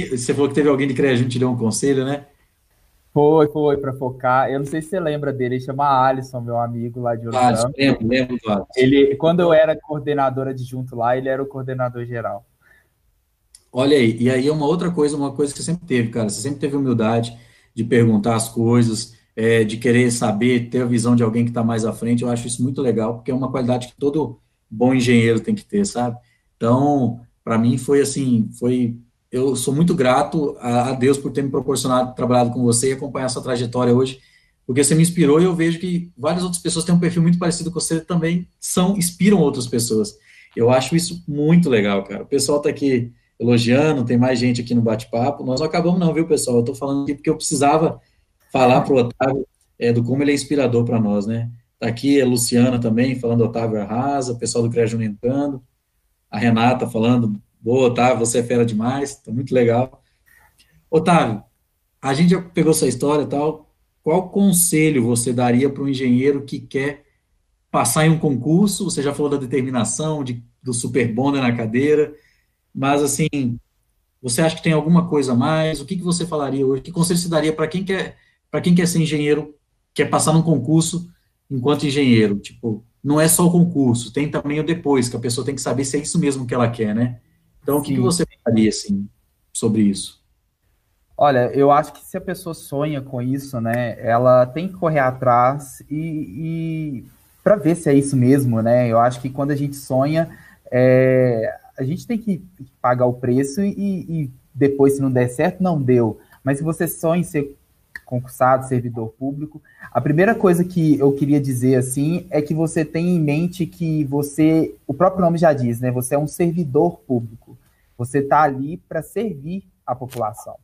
Você falou que teve alguém de CREA te deu um conselho, né? Foi, foi, para focar. Eu não sei se você lembra dele, ele chama Alisson, meu amigo lá de Alisson, lembro, lembro do Alisson. Ele, quando eu era coordenador adjunto lá, ele era o coordenador geral. Olha aí, e aí é uma outra coisa, uma coisa que você sempre teve, cara, você sempre teve humildade de perguntar as coisas, é, de querer saber, ter a visão de alguém que está mais à frente, eu acho isso muito legal, porque é uma qualidade que todo bom engenheiro tem que ter, sabe? Então, para mim foi assim, foi eu sou muito grato a, a, Deus por ter me proporcionado trabalhado com você e acompanhar essa trajetória hoje, porque você me inspirou e eu vejo que várias outras pessoas têm um perfil muito parecido com você também são inspiram outras pessoas. Eu acho isso muito legal, cara. O pessoal está aqui elogiando, tem mais gente aqui no bate-papo. Nós não acabamos não, viu, pessoal? Eu estou falando aqui porque eu precisava falar para o Otávio é, do como ele é inspirador para nós, né? Tá aqui a Luciana também falando Otávio Arrasa, o pessoal do CREA entrando, a Renata falando Boa, Otávio, você é fera demais, tá muito legal. Otávio, a gente já pegou sua história e tal. Qual conselho você daria para um engenheiro que quer passar em um concurso? Você já falou da determinação, de, do super bonder na cadeira, mas assim, você acha que tem alguma coisa a mais? O que, que você falaria hoje? Que conselho você daria para quem quer para quem quer ser engenheiro, quer passar num concurso enquanto engenheiro? Tipo, não é só o concurso, tem também o depois, que a pessoa tem que saber se é isso mesmo que ela quer, né? Então, o que, que você faria, assim, sobre isso? Olha, eu acho que se a pessoa sonha com isso, né, ela tem que correr atrás e, e para ver se é isso mesmo, né? Eu acho que quando a gente sonha, é, a gente tem que pagar o preço e, e, depois, se não der certo, não deu. Mas se você sonha em ser concursado, servidor público. A primeira coisa que eu queria dizer assim é que você tem em mente que você, o próprio nome já diz, né? Você é um servidor público. Você está ali para servir a população.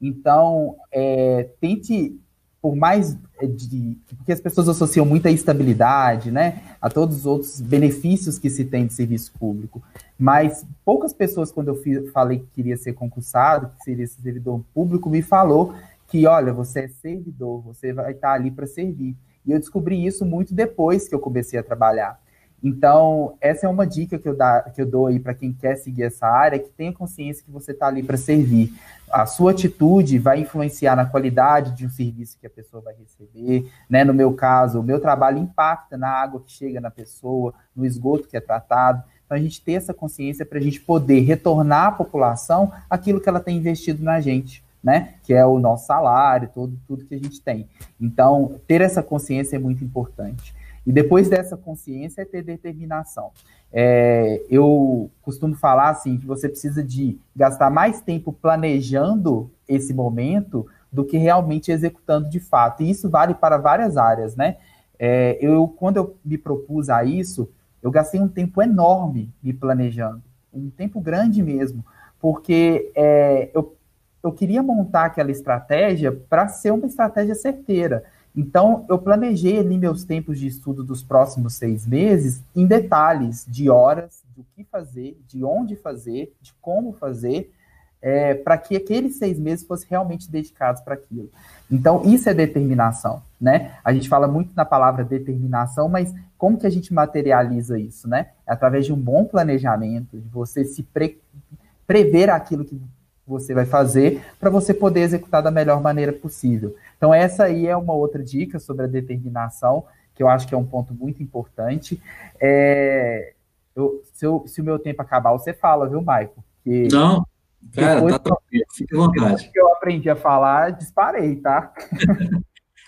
Então, é, tente, por mais é, de. Porque as pessoas associam muito a estabilidade, né? A todos os outros benefícios que se tem de serviço público. Mas poucas pessoas, quando eu falei que queria ser concursado, que seria servidor público, me falou que, olha, você é servidor, você vai estar ali para servir. E eu descobri isso muito depois que eu comecei a trabalhar. Então, essa é uma dica que eu, dá, que eu dou aí para quem quer seguir essa área, que tenha consciência que você está ali para servir. A sua atitude vai influenciar na qualidade de um serviço que a pessoa vai receber. Né? No meu caso, o meu trabalho impacta na água que chega na pessoa, no esgoto que é tratado. Então, a gente ter essa consciência para a gente poder retornar à população aquilo que ela tem investido na gente né? Que é o nosso salário, tudo, tudo que a gente tem. Então, ter essa consciência é muito importante. E depois dessa consciência é ter determinação. É, eu costumo falar assim que você precisa de gastar mais tempo planejando esse momento do que realmente executando de fato. E isso vale para várias áreas, né? É, eu, quando eu me propus a isso, eu gastei um tempo enorme me planejando, um tempo grande mesmo, porque é, eu eu queria montar aquela estratégia para ser uma estratégia certeira. Então, eu planejei ali meus tempos de estudo dos próximos seis meses em detalhes de horas, do que fazer, de onde fazer, de como fazer, é, para que aqueles seis meses fossem realmente dedicados para aquilo. Então, isso é determinação, né? A gente fala muito na palavra determinação, mas como que a gente materializa isso, né? É através de um bom planejamento, de você se pre prever aquilo que você vai fazer para você poder executar da melhor maneira possível. Então, essa aí é uma outra dica sobre a determinação, que eu acho que é um ponto muito importante. É, eu, se, eu, se, o meu tempo acabar, você fala, viu, Maico? Não, cara, tá tranquilo, fique à vontade. que eu aprendi a falar, disparei, tá?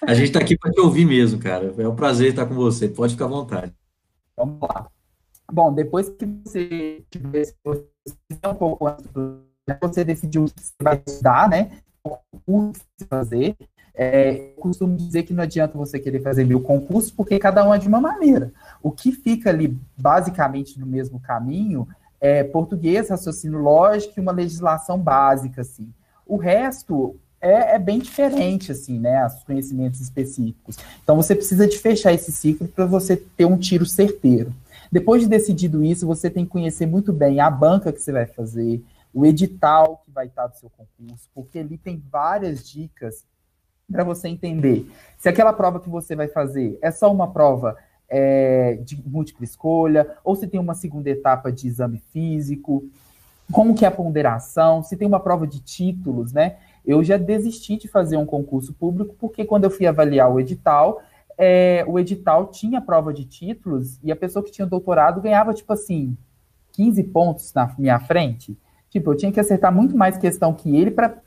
a gente está aqui para te ouvir mesmo, cara. É um prazer estar com você, pode ficar à vontade. Vamos lá. Bom, depois que você tiver um pouco antes do você decidiu o que você vai estudar, né? O que fazer. É, eu costumo dizer que não adianta você querer fazer mil concursos, porque cada um é de uma maneira. O que fica ali basicamente no mesmo caminho é, português, raciocínio lógico e uma legislação básica, assim. O resto é, é, bem diferente, assim, né? Os conhecimentos específicos. Então, você precisa de fechar esse ciclo para você ter um tiro certeiro. Depois de decidido isso, você tem que conhecer muito bem a banca que você vai fazer, o edital que vai estar do seu concurso, porque ali tem várias dicas para você entender se aquela prova que você vai fazer é só uma prova é, de múltipla escolha, ou se tem uma segunda etapa de exame físico, como que é a ponderação, se tem uma prova de títulos, né? Eu já desisti de fazer um concurso público, porque quando eu fui avaliar o edital, é, o edital tinha prova de títulos e a pessoa que tinha doutorado ganhava, tipo assim, 15 pontos na minha frente. Tipo, eu tinha que acertar muito mais questão que ele para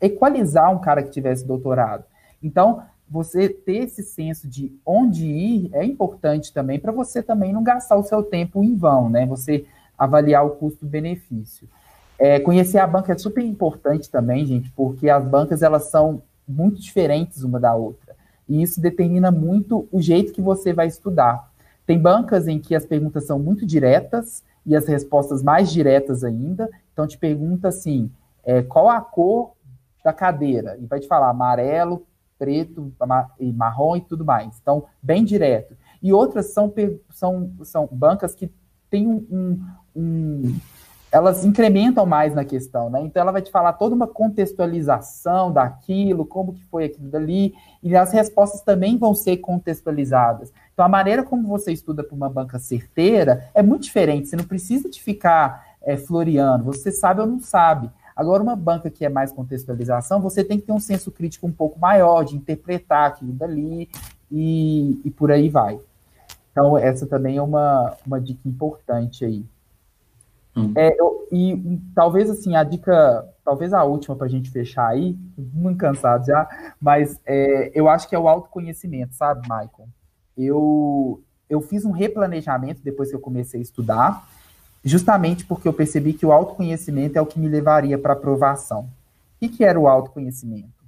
equalizar um cara que tivesse doutorado. Então, você ter esse senso de onde ir é importante também para você também não gastar o seu tempo em vão, né? Você avaliar o custo-benefício. É, conhecer a banca é super importante também, gente, porque as bancas elas são muito diferentes uma da outra. E isso determina muito o jeito que você vai estudar. Tem bancas em que as perguntas são muito diretas e as respostas mais diretas ainda. Então, te pergunta assim: é, qual a cor da cadeira? E vai te falar amarelo, preto e marrom e tudo mais. Então, bem direto. E outras são, são, são bancas que têm um, um, um elas incrementam mais na questão, né? Então ela vai te falar toda uma contextualização daquilo, como que foi aquilo dali, e as respostas também vão ser contextualizadas. Então a maneira como você estuda para uma banca certeira é muito diferente. Você não precisa de ficar é, floreando, você sabe ou não sabe. Agora, uma banca que é mais contextualização, você tem que ter um senso crítico um pouco maior, de interpretar aquilo dali e, e por aí vai. Então, essa também é uma, uma dica importante aí. Hum. É, eu, e talvez assim, a dica, talvez a última para a gente fechar aí, muito cansado já, mas é, eu acho que é o autoconhecimento, sabe, Michael? Eu, eu fiz um replanejamento depois que eu comecei a estudar, justamente porque eu percebi que o autoconhecimento é o que me levaria para aprovação. O que, era o autoconhecimento?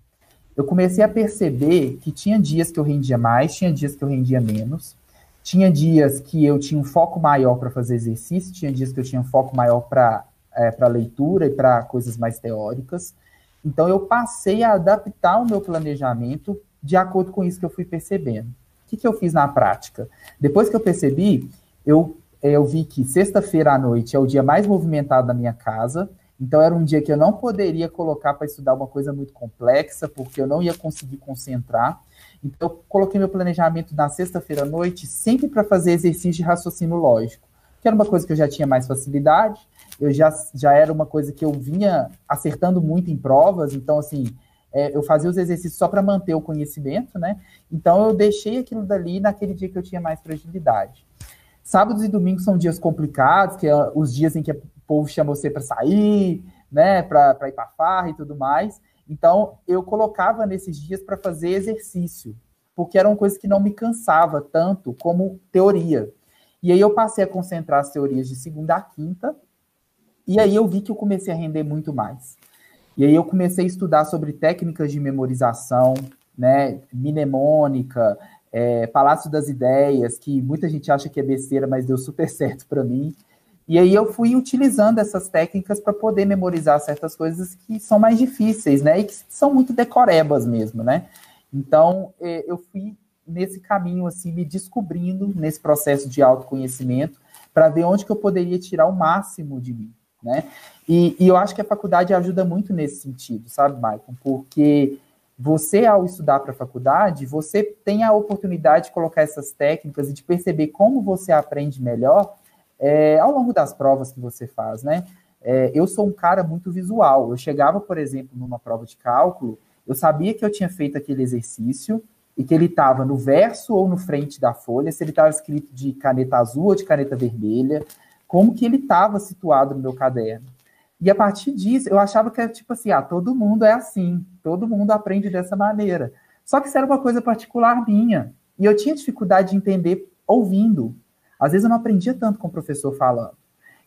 Eu comecei a perceber que tinha dias que eu rendia mais, tinha dias que eu rendia menos, tinha dias que eu tinha um foco maior para fazer exercício, tinha dias que eu tinha um foco maior para é, leitura e para coisas mais teóricas. Então, eu passei a adaptar o meu planejamento de acordo com isso que eu fui percebendo. O que, que eu fiz na prática? Depois que eu percebi, eu, eu vi que sexta-feira à noite é o dia mais movimentado da minha casa, então era um dia que eu não poderia colocar para estudar uma coisa muito complexa, porque eu não ia conseguir concentrar. Então, eu coloquei meu planejamento na sexta-feira à noite, sempre para fazer exercício de raciocínio lógico, que era uma coisa que eu já tinha mais facilidade, eu já, já era uma coisa que eu vinha acertando muito em provas, então, assim, é, eu fazia os exercícios só para manter o conhecimento, né? Então, eu deixei aquilo dali naquele dia que eu tinha mais fragilidade. Sábados e domingos são dias complicados, que é os dias em que o povo chama você para sair, né, para ir para farra e tudo mais. Então, eu colocava nesses dias para fazer exercício, porque era uma coisa que não me cansava tanto como teoria. E aí eu passei a concentrar as teorias de segunda a quinta, e aí eu vi que eu comecei a render muito mais. E aí eu comecei a estudar sobre técnicas de memorização, né, mnemônica, é, Palácio das Ideias, que muita gente acha que é besteira, mas deu super certo para mim. E aí eu fui utilizando essas técnicas para poder memorizar certas coisas que são mais difíceis, né? E que são muito decorebas mesmo, né? Então, é, eu fui nesse caminho, assim, me descobrindo nesse processo de autoconhecimento para ver onde que eu poderia tirar o máximo de mim, né? E, e eu acho que a faculdade ajuda muito nesse sentido, sabe, Maicon? Porque você, ao estudar para a faculdade, você tem a oportunidade de colocar essas técnicas e de perceber como você aprende melhor é, ao longo das provas que você faz, né? É, eu sou um cara muito visual. Eu chegava, por exemplo, numa prova de cálculo, eu sabia que eu tinha feito aquele exercício e que ele estava no verso ou no frente da folha, se ele estava escrito de caneta azul ou de caneta vermelha, como que ele estava situado no meu caderno. E a partir disso, eu achava que era tipo assim, ah, todo mundo é assim, todo mundo aprende dessa maneira. Só que isso era uma coisa particular minha. E eu tinha dificuldade de entender ouvindo. Às vezes eu não aprendia tanto com o professor falando.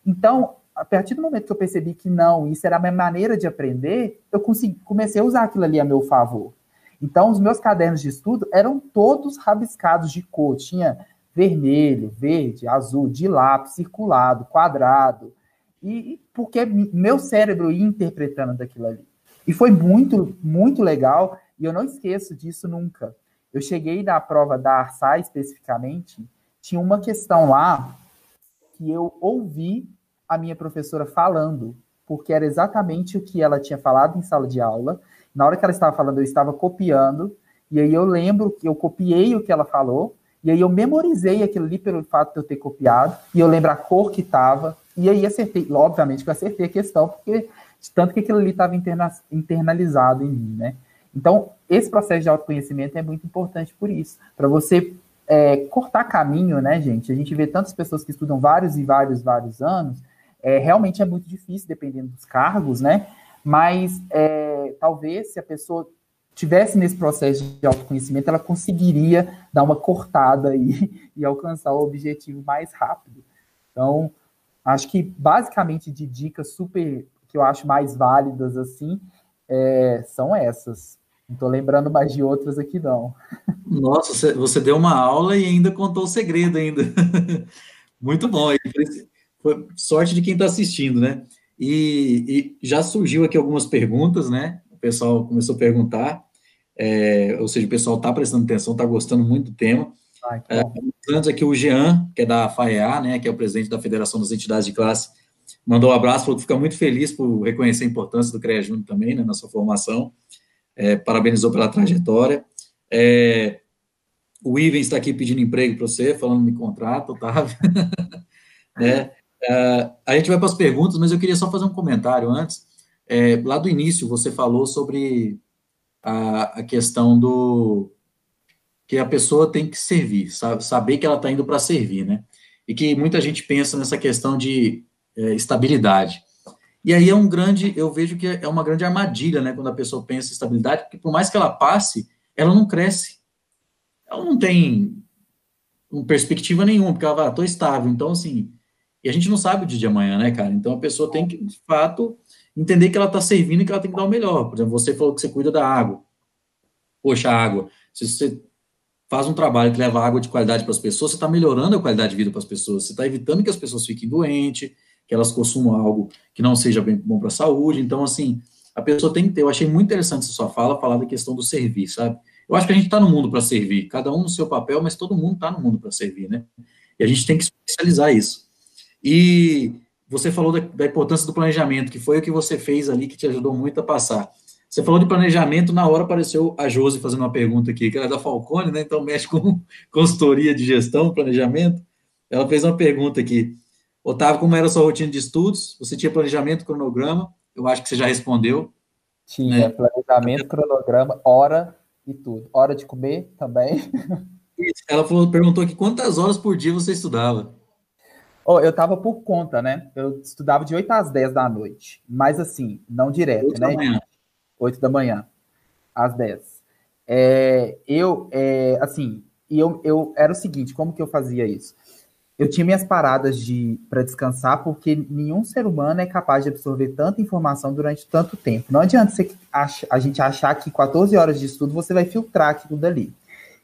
Então, a partir do momento que eu percebi que não, isso era a minha maneira de aprender, eu consegui, comecei a usar aquilo ali a meu favor. Então, os meus cadernos de estudo eram todos rabiscados de cor. Tinha vermelho, verde, azul, de lápis, circulado, quadrado, e porque meu cérebro ia interpretando daquilo ali. E foi muito, muito legal, e eu não esqueço disso nunca. Eu cheguei na prova da Arsai especificamente, tinha uma questão lá que eu ouvi a minha professora falando, porque era exatamente o que ela tinha falado em sala de aula. Na hora que ela estava falando, eu estava copiando, e aí eu lembro que eu copiei o que ela falou, e aí eu memorizei aquilo ali pelo fato de eu ter copiado, e eu lembro a cor que estava, e aí acertei, obviamente que eu acertei a questão, porque tanto que aquilo ali estava interna, internalizado em mim, né? Então, esse processo de autoconhecimento é muito importante por isso, para você é, cortar caminho, né, gente? A gente vê tantas pessoas que estudam vários e vários, vários anos, é, realmente é muito difícil, dependendo dos cargos, né? Mas é, talvez se a pessoa tivesse nesse processo de autoconhecimento, ela conseguiria dar uma cortada e, e alcançar o objetivo mais rápido. Então, acho que basicamente de dicas super que eu acho mais válidas assim é, são essas. Não estou lembrando mais de outras aqui, não. Nossa, você deu uma aula e ainda contou o segredo ainda. Muito bom. Foi sorte de quem está assistindo, né? E, e, já surgiu aqui algumas perguntas, né? O pessoal começou a perguntar é, ou seja, o pessoal está prestando atenção, está gostando muito do tema. Ai, é, antes aqui o Jean, que é da FAEA, né, que é o presidente da Federação das Entidades de Classe, mandou um abraço, falou que fica muito feliz por reconhecer a importância do CREA Júnior também, né, na sua formação, é, parabenizou pela trajetória. É, o Ivan está aqui pedindo emprego para você, falando me contrato, Otávio. né? Uh, a gente vai para as perguntas, mas eu queria só fazer um comentário antes. É, lá do início, você falou sobre a, a questão do que a pessoa tem que servir, sabe, saber que ela está indo para servir, né? E que muita gente pensa nessa questão de é, estabilidade. E aí é um grande, eu vejo que é uma grande armadilha, né, quando a pessoa pensa em estabilidade, porque por mais que ela passe, ela não cresce. Ela não tem uma perspectiva nenhuma, porque ela vai, estou estável. Então, assim, e a gente não sabe o dia de amanhã, né, cara? Então a pessoa tem que, de fato, entender que ela está servindo e que ela tem que dar o melhor. Por exemplo, você falou que você cuida da água. Poxa, água. Se você faz um trabalho que leva água de qualidade para as pessoas, você está melhorando a qualidade de vida para as pessoas. Você está evitando que as pessoas fiquem doentes, que elas consumam algo que não seja bem bom para a saúde. Então, assim, a pessoa tem que ter. Eu achei muito interessante essa sua fala, falar da questão do servir, sabe? Eu acho que a gente está no mundo para servir, cada um no seu papel, mas todo mundo está no mundo para servir, né? E a gente tem que especializar isso. E você falou da, da, importância do planejamento, que foi o que você fez ali que te ajudou muito a passar. Você falou de planejamento, na hora apareceu a Josi fazendo uma pergunta aqui, que era da Falcone, né? Então mexe com consultoria de gestão, planejamento. Ela fez uma pergunta aqui. Otávio, como era a sua rotina de estudos? Você tinha planejamento, cronograma? Eu acho que você já respondeu. Tinha né? planejamento, cronograma, hora e tudo. Hora de comer também. Ela falou, perguntou aqui quantas horas por dia você estudava? Oh, eu estava por conta, né? Eu estudava de 8 às 10 da noite. Mas assim, não direto, 8 né? Manhã. 8 da manhã, às 10. É, eu, é, assim, eu, eu era o seguinte, como que eu fazia isso? Eu tinha minhas paradas de para descansar, porque nenhum ser humano é capaz de absorver tanta informação durante tanto tempo. Não adianta você ach, a gente achar que 14 horas de estudo você vai filtrar aquilo dali.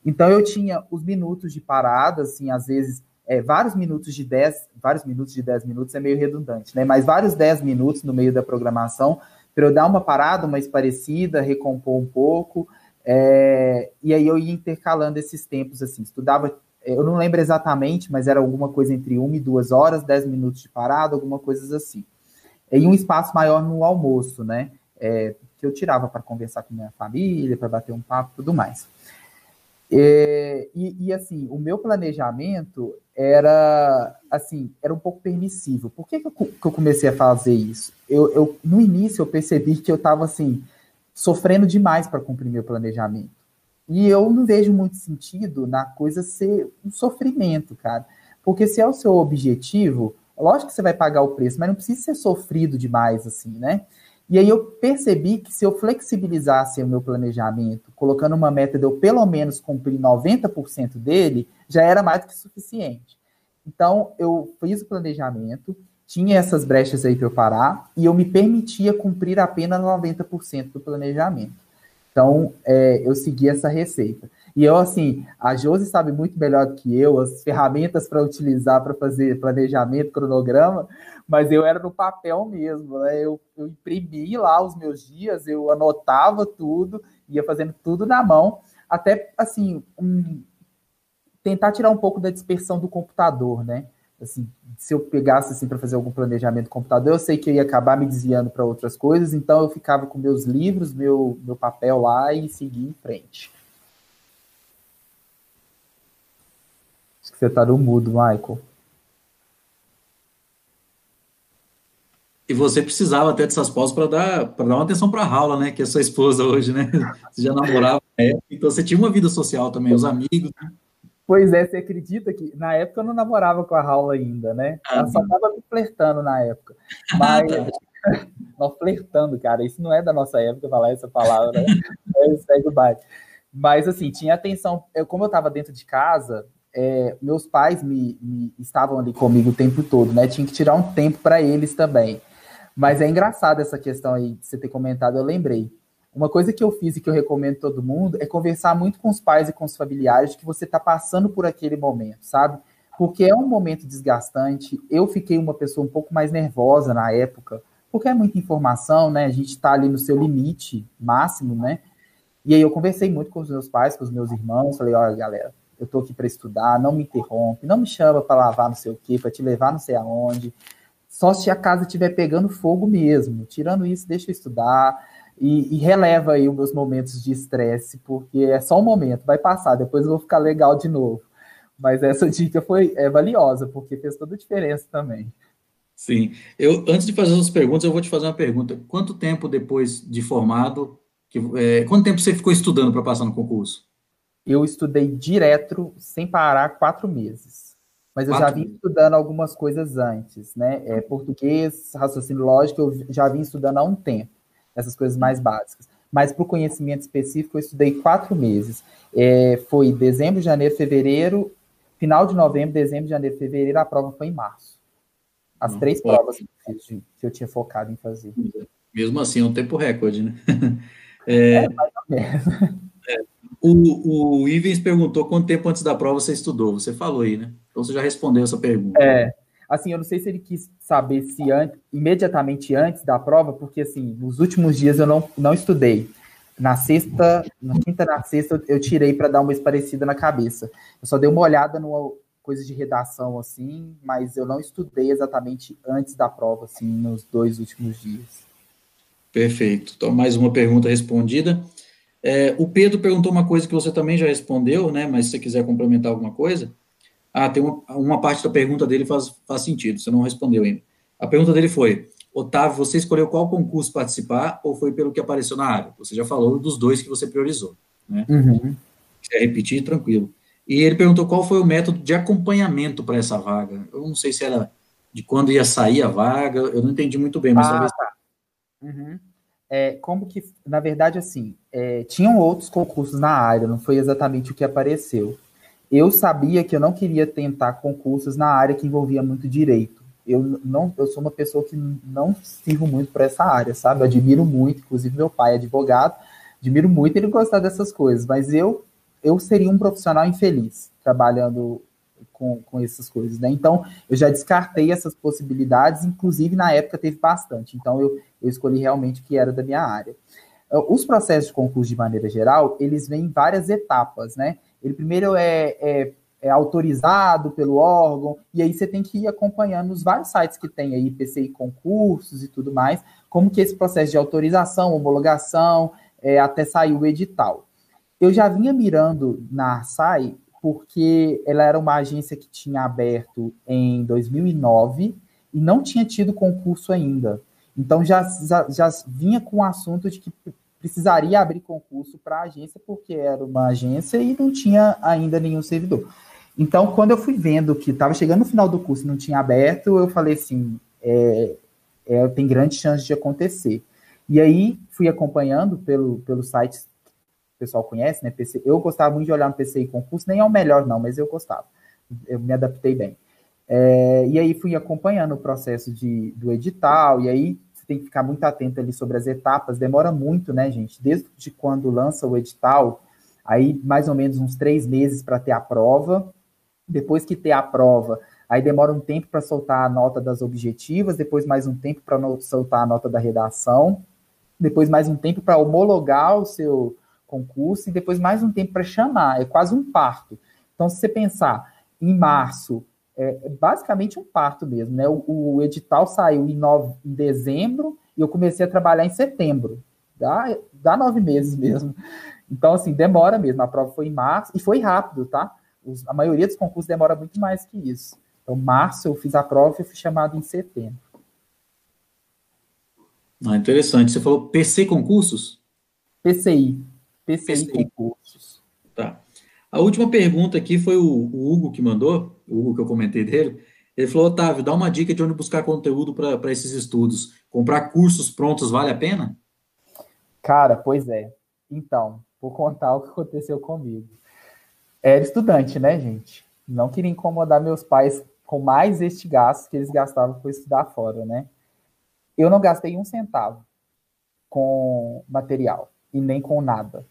Então eu tinha os minutos de parada, assim, às vezes é, vários minutos de 10, vários minutos de 10 minutos é meio redundante, né? Mas vários 10 minutos no meio da programação para eu dar uma parada, uma esparecida, recompor um pouco, é, e aí eu ia intercalando esses tempos, assim, estudava, eu não lembro exatamente, mas era alguma coisa entre uma e duas horas, 10 minutos de parada, alguma coisa assim. E um espaço maior no almoço, né? É, que eu tirava para conversar com minha família, para bater um papo e tudo mais. É, e, e, assim, o meu planejamento era assim, era um pouco permissivo. Por que, que, eu, que eu comecei a fazer isso? Eu, eu, no início eu percebi que eu estava assim, sofrendo demais para cumprir meu planejamento. E eu não vejo muito sentido na coisa ser um sofrimento, cara. Porque se é o seu objetivo, lógico que você vai pagar o preço, mas não precisa ser sofrido demais, assim, né? E aí eu percebi que se eu flexibilizasse o meu planejamento, colocando uma meta de eu pelo menos cumprir 90% dele, já era mais que suficiente. Então eu fiz o planejamento, tinha essas brechas aí para eu parar, e eu me permitia cumprir apenas 90% do planejamento. Então é, eu segui essa receita. E eu, assim, a Josi sabe muito melhor do que eu as ferramentas para utilizar para fazer planejamento, cronograma, mas eu era no papel mesmo, né? Eu, eu imprimi lá os meus dias, eu anotava tudo, ia fazendo tudo na mão, até, assim, um, tentar tirar um pouco da dispersão do computador, né? Assim, se eu pegasse assim para fazer algum planejamento do computador, eu sei que eu ia acabar me desviando para outras coisas, então eu ficava com meus livros, meu, meu papel lá e seguia em frente. Acho que você está no mudo, Michael. E você precisava até dessas pausas para dar, dar uma atenção para a Raula, né? Que é sua esposa hoje, né? Você já namorava, então você tinha uma vida social também, os amigos. Né? Pois é, você acredita que na época eu não namorava com a Raula ainda, né? Ela só estava me flertando na época. Mas. não, flertando, cara, isso não é da nossa época falar essa palavra, né? É, segue o baile. Mas, assim, tinha atenção. Eu, como eu estava dentro de casa, é, meus pais me, me, estavam ali comigo o tempo todo, né? Tinha que tirar um tempo para eles também. Mas é engraçado essa questão aí de você ter comentado, eu lembrei. Uma coisa que eu fiz e que eu recomendo todo mundo é conversar muito com os pais e com os familiares que você está passando por aquele momento, sabe? Porque é um momento desgastante. Eu fiquei uma pessoa um pouco mais nervosa na época, porque é muita informação, né? A gente está ali no seu limite máximo, né? E aí eu conversei muito com os meus pais, com os meus irmãos, falei, olha, galera, eu tô aqui para estudar, não me interrompe, não me chama para lavar não sei o quê, para te levar não sei aonde. Só se a casa estiver pegando fogo mesmo. Tirando isso, deixa eu estudar e, e, releva aí os meus momentos de estresse, porque é só um momento, vai passar, depois eu vou ficar legal de novo. Mas essa dica foi é valiosa, porque fez toda a diferença também. Sim. Eu, antes de fazer as perguntas, eu vou te fazer uma pergunta. Quanto tempo depois de formado, que, é, quanto tempo você ficou estudando para passar no concurso? Eu estudei direto, sem parar, quatro meses. Mas eu quatro já vim estudando algumas coisas antes, né? É, português, raciocínio lógico, eu já vim estudando há um tempo essas coisas mais básicas. Mas para o conhecimento específico, eu estudei quatro meses. É, foi dezembro, janeiro, fevereiro, final de novembro, dezembro, janeiro, fevereiro, a prova foi em março. As hum, três provas que eu tinha focado em fazer. Mesmo assim, é um tempo recorde, né? É, é mais ou menos. É, o, o Ivens perguntou quanto tempo antes da prova você estudou. Você falou aí, né? Então você já respondeu essa pergunta. É, assim, eu não sei se ele quis saber se an imediatamente antes da prova, porque assim, nos últimos dias eu não, não estudei. Na sexta, na quinta, na sexta, eu tirei para dar uma esparecida na cabeça. Eu só dei uma olhada numa coisa de redação, assim, mas eu não estudei exatamente antes da prova, assim, nos dois últimos dias. Perfeito. Então, mais uma pergunta respondida. É, o Pedro perguntou uma coisa que você também já respondeu, né? Mas se você quiser complementar alguma coisa. Ah, tem uma, uma parte da pergunta dele faz, faz sentido, você não respondeu ainda. A pergunta dele foi: Otávio, você escolheu qual concurso participar ou foi pelo que apareceu na área? Você já falou dos dois que você priorizou, né? Uhum. Se repetir, tranquilo. E ele perguntou qual foi o método de acompanhamento para essa vaga. Eu não sei se era de quando ia sair a vaga, eu não entendi muito bem, mas ah, talvez. Tá. Uhum. É, como que, na verdade, assim, é, tinham outros concursos na área, não foi exatamente o que apareceu eu sabia que eu não queria tentar concursos na área que envolvia muito direito. Eu não, eu sou uma pessoa que não sirvo muito para essa área, sabe? Eu admiro muito, inclusive meu pai é advogado, admiro muito ele gostar dessas coisas, mas eu eu seria um profissional infeliz trabalhando com, com essas coisas, né? Então, eu já descartei essas possibilidades, inclusive na época teve bastante. Então, eu, eu escolhi realmente o que era da minha área. Os processos de concurso, de maneira geral, eles vêm em várias etapas, né? Ele primeiro é, é, é, autorizado pelo órgão, e aí você tem que ir acompanhando os vários sites que tem aí, PCI concursos e tudo mais, como que esse processo de autorização, homologação, é, até sair o edital. Eu já vinha mirando na Arsai, porque ela era uma agência que tinha aberto em 2009 e não tinha tido concurso ainda. Então já, já, já vinha com o assunto de que precisaria abrir concurso para a agência, porque era uma agência e não tinha ainda nenhum servidor. Então, quando eu fui vendo que estava chegando no final do curso e não tinha aberto, eu falei assim: é, é, tem grande chance de acontecer. E aí fui acompanhando pelo, pelo site o pessoal conhece, né? PC, eu gostava muito de olhar no PCI concurso, nem é o melhor, não, mas eu gostava. Eu me adaptei bem. É, e aí fui acompanhando o processo de, do edital, e aí você tem que ficar muito atento ali sobre as etapas, demora muito, né, gente? Desde quando lança o edital Aí, mais ou menos uns três meses para ter a prova. Depois que ter a prova, aí demora um tempo para soltar a nota das objetivas, depois mais um tempo para soltar a nota da redação, depois mais um tempo para homologar o seu concurso e depois mais um tempo para chamar. É quase um parto. Então, se você pensar em março, é, é basicamente um parto mesmo, né? O, o edital saiu em, nove, em dezembro e eu comecei a trabalhar em setembro. Dá, dá nove meses mesmo. Então, assim, demora mesmo. A prova foi em março e foi rápido, tá? Os, a maioria dos concursos demora muito mais que isso. Então, março eu fiz a prova e fui chamado em setembro. Ah, interessante. Você falou PC concursos? PCI. PCI, PCI. concursos. Tá. A última pergunta aqui foi o, o, Hugo que mandou, o Hugo que eu comentei dele. Ele falou, Otávio, dá uma dica de onde buscar conteúdo para esses estudos. Comprar cursos prontos vale a pena? Cara, pois é. Então, vou contar o que aconteceu comigo. Era estudante, né, gente? Não queria incomodar meus pais com mais este gasto que eles gastavam por estudar fora, né? Eu não gastei um centavo com material e nem com nada.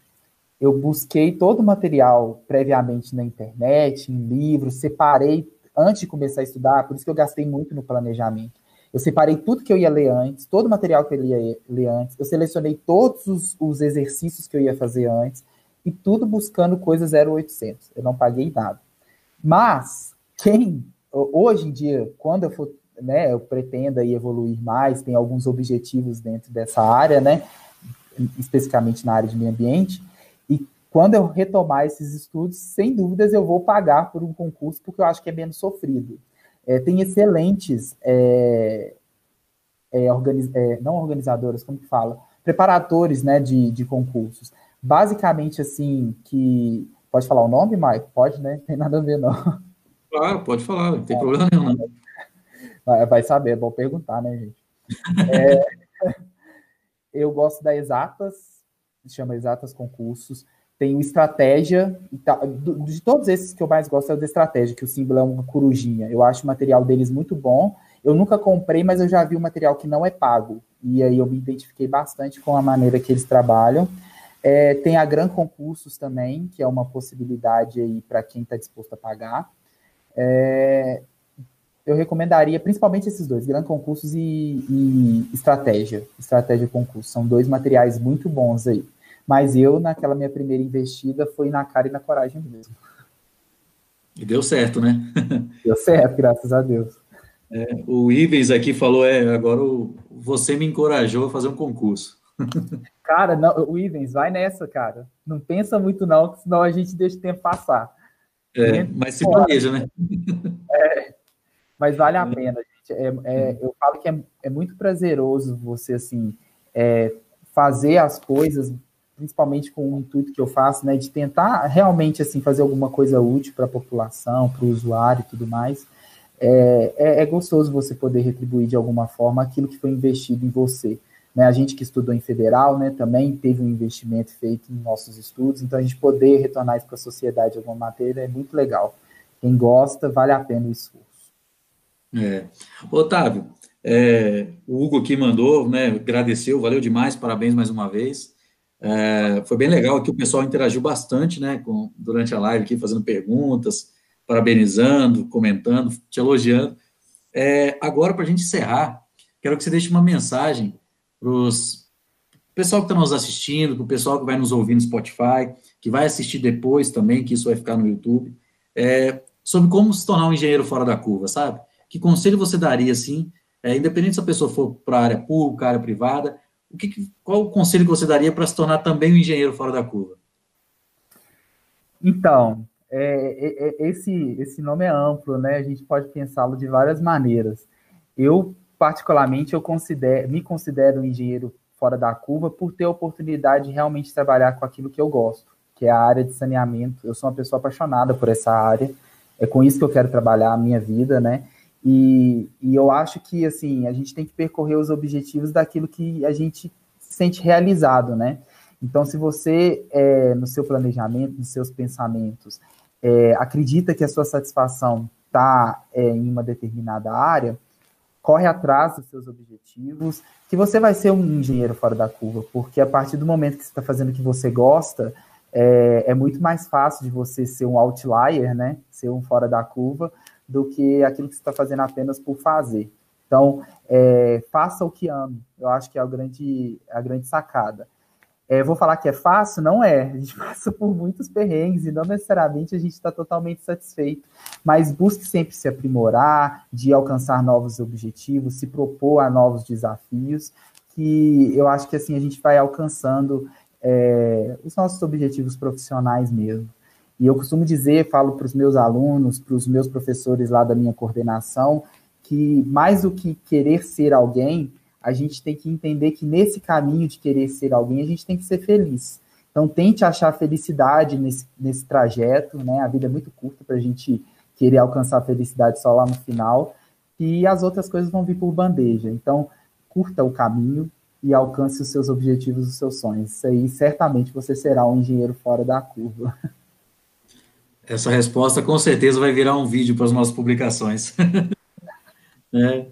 Eu busquei todo o material previamente na internet, em livros, separei antes de começar a estudar, por isso que eu gastei muito no planejamento. Eu separei tudo que eu ia ler antes, todo o material que eu ia ler antes, eu selecionei todos os, os exercícios que eu ia fazer antes, e tudo buscando coisa 0800. Eu não paguei nada. Mas, quem, hoje em dia, quando eu for, né, eu pretendo aí evoluir mais, tem alguns objetivos dentro dessa área, né, especificamente na área de meio ambiente, quando eu retomar esses estudos, sem dúvidas eu vou pagar por um concurso, porque eu acho que é menos sofrido. É, tem excelentes, é, é, organiz, é, não organizadoras, como que fala? Preparadores, né, de, de concursos. Basicamente, assim, que... Pode falar o nome, Mike? Pode, né? Tem nada a ver, não. Claro, pode falar, não tem problema nenhum. Vai, saber, é bom perguntar, né, gente? É, eu gosto da Exatas, chama Exatas Concursos. Tem o Estratégia, de todos esses que eu mais gosto é o da Estratégia, que o símbolo é uma corujinha. Eu acho o material deles muito bom. Eu nunca comprei, mas eu já vi o material que não é pago. E aí eu me identifiquei bastante com a maneira que eles trabalham. É, tem a Gran Concursos também, que é uma possibilidade aí para quem está disposto a pagar. É, eu recomendaria principalmente esses dois, Gran Concursos e, e Estratégia. Estratégia Concurso. São dois materiais muito bons aí. Mas eu, naquela minha primeira investida, foi na cara e na coragem mesmo. E deu certo, né? Deu certo, graças a Deus. É, o Ivens aqui falou, é, agora o, você me encorajou a fazer um concurso. Cara, não, o Ivens, vai nessa, cara. Não pensa muito não, senão a gente deixa o tempo passar. É, mas se planeja, né? É, mas vale a é. pena, gente. É, é, eu falo que é, muito prazeroso você, assim, é, fazer as coisas principalmente com o intuito que eu faço, né, de tentar realmente assim fazer alguma coisa útil para a população, para o usuário e tudo mais, é, é, é, gostoso você poder retribuir de alguma forma aquilo que foi investido em você. Né? A gente que estudou em federal, né, também teve um investimento feito em nossos estudos, então a gente poder retornar isso para a sociedade de alguma maneira é muito legal. Quem gosta, vale a pena o esforço. É. Otávio, é, o Hugo aqui mandou, né, agradeceu, valeu demais, parabéns mais uma vez. É, foi bem legal que o pessoal interagiu bastante, né, com, durante a live aqui, fazendo perguntas, parabenizando, comentando, te elogiando. É, agora, para a gente encerrar, quero que você deixe uma mensagem para o pessoal que está nos assistindo, para o pessoal que vai nos ouvir no Spotify, que vai assistir depois também, que isso vai ficar no YouTube, é, sobre como se tornar um engenheiro fora da curva, sabe? Que conselho você daria, assim, é, independente se a pessoa for para a área pública, área privada, o que, qual o conselho que você daria para se tornar também um engenheiro fora da curva? Então, é, é, é, esse, esse nome é amplo, né? A gente pode pensá-lo de várias maneiras. Eu, particularmente, eu considero, me considero um engenheiro fora da curva por ter a oportunidade de realmente trabalhar com aquilo que eu gosto, que é a área de saneamento. Eu sou uma pessoa apaixonada por essa área. É com isso que eu quero trabalhar a minha vida, né? E, e eu acho que, assim, a gente tem que percorrer os objetivos daquilo que a gente se sente realizado, né? Então, se você, é, no seu planejamento, nos seus pensamentos, é, acredita que a sua satisfação está é, em uma determinada área, corre atrás dos seus objetivos, que você vai ser um engenheiro fora da curva, porque a partir do momento que você está fazendo o que você gosta, é, é muito mais fácil de você ser um outlier, né? Ser um fora da curva, do que aquilo que você está fazendo apenas por fazer. Então, é, faça o que ame. Eu acho que é a grande, a grande sacada. É, vou falar que é fácil? Não é. A gente passa por muitos perrengues e não necessariamente a gente está totalmente satisfeito. Mas busque sempre se aprimorar, de alcançar novos objetivos, se propor a novos desafios, que eu acho que assim a gente vai alcançando é, os nossos objetivos profissionais mesmo. E eu costumo dizer, falo para os meus alunos, para os meus professores lá da minha coordenação, que mais do que querer ser alguém, a gente tem que entender que nesse caminho de querer ser alguém, a gente tem que ser feliz. Então, tente achar felicidade nesse, nesse trajeto, né? A vida é muito curta para a gente querer alcançar a felicidade só lá no final, e as outras coisas vão vir por bandeja. Então, curta o caminho e alcance os seus objetivos, os seus sonhos. Isso aí, certamente, você será um engenheiro fora da curva. Essa resposta, com certeza, vai virar um vídeo para as nossas publicações. é.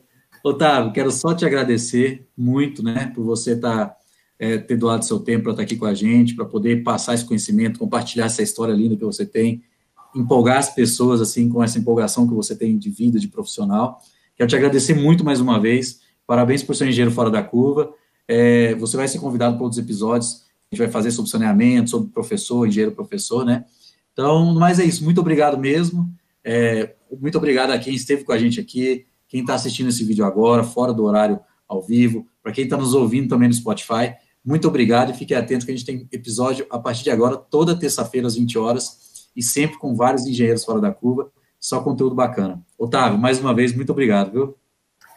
Otávio, quero só te agradecer muito, né, por você estar, é, ter doado seu tempo para estar aqui com a gente, para poder passar esse conhecimento, compartilhar essa história linda que você tem, empolgar as pessoas, assim, com essa empolgação que você tem de vida, de profissional. Quero te agradecer muito mais uma vez, parabéns por ser engenheiro fora da curva, é, você vai ser convidado para outros episódios, a gente vai fazer sobre saneamento, sobre professor, engenheiro professor, né, então, mas é isso, muito obrigado mesmo, é, muito obrigado a quem esteve com a gente aqui, quem está assistindo esse vídeo agora, fora do horário ao vivo, para quem está nos ouvindo também no Spotify, muito obrigado e fiquem atentos que a gente tem episódio a partir de agora, toda terça-feira às 20 horas, e sempre com vários engenheiros fora da curva, só conteúdo bacana. Otávio, mais uma vez, muito obrigado, viu?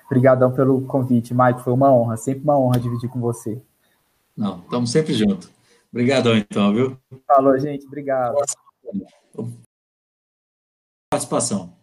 Obrigadão pelo convite, Mike, foi uma honra, sempre uma honra dividir com você. Não, estamos sempre juntos. Obrigadão, então, viu? Falou, gente, obrigado. Participação.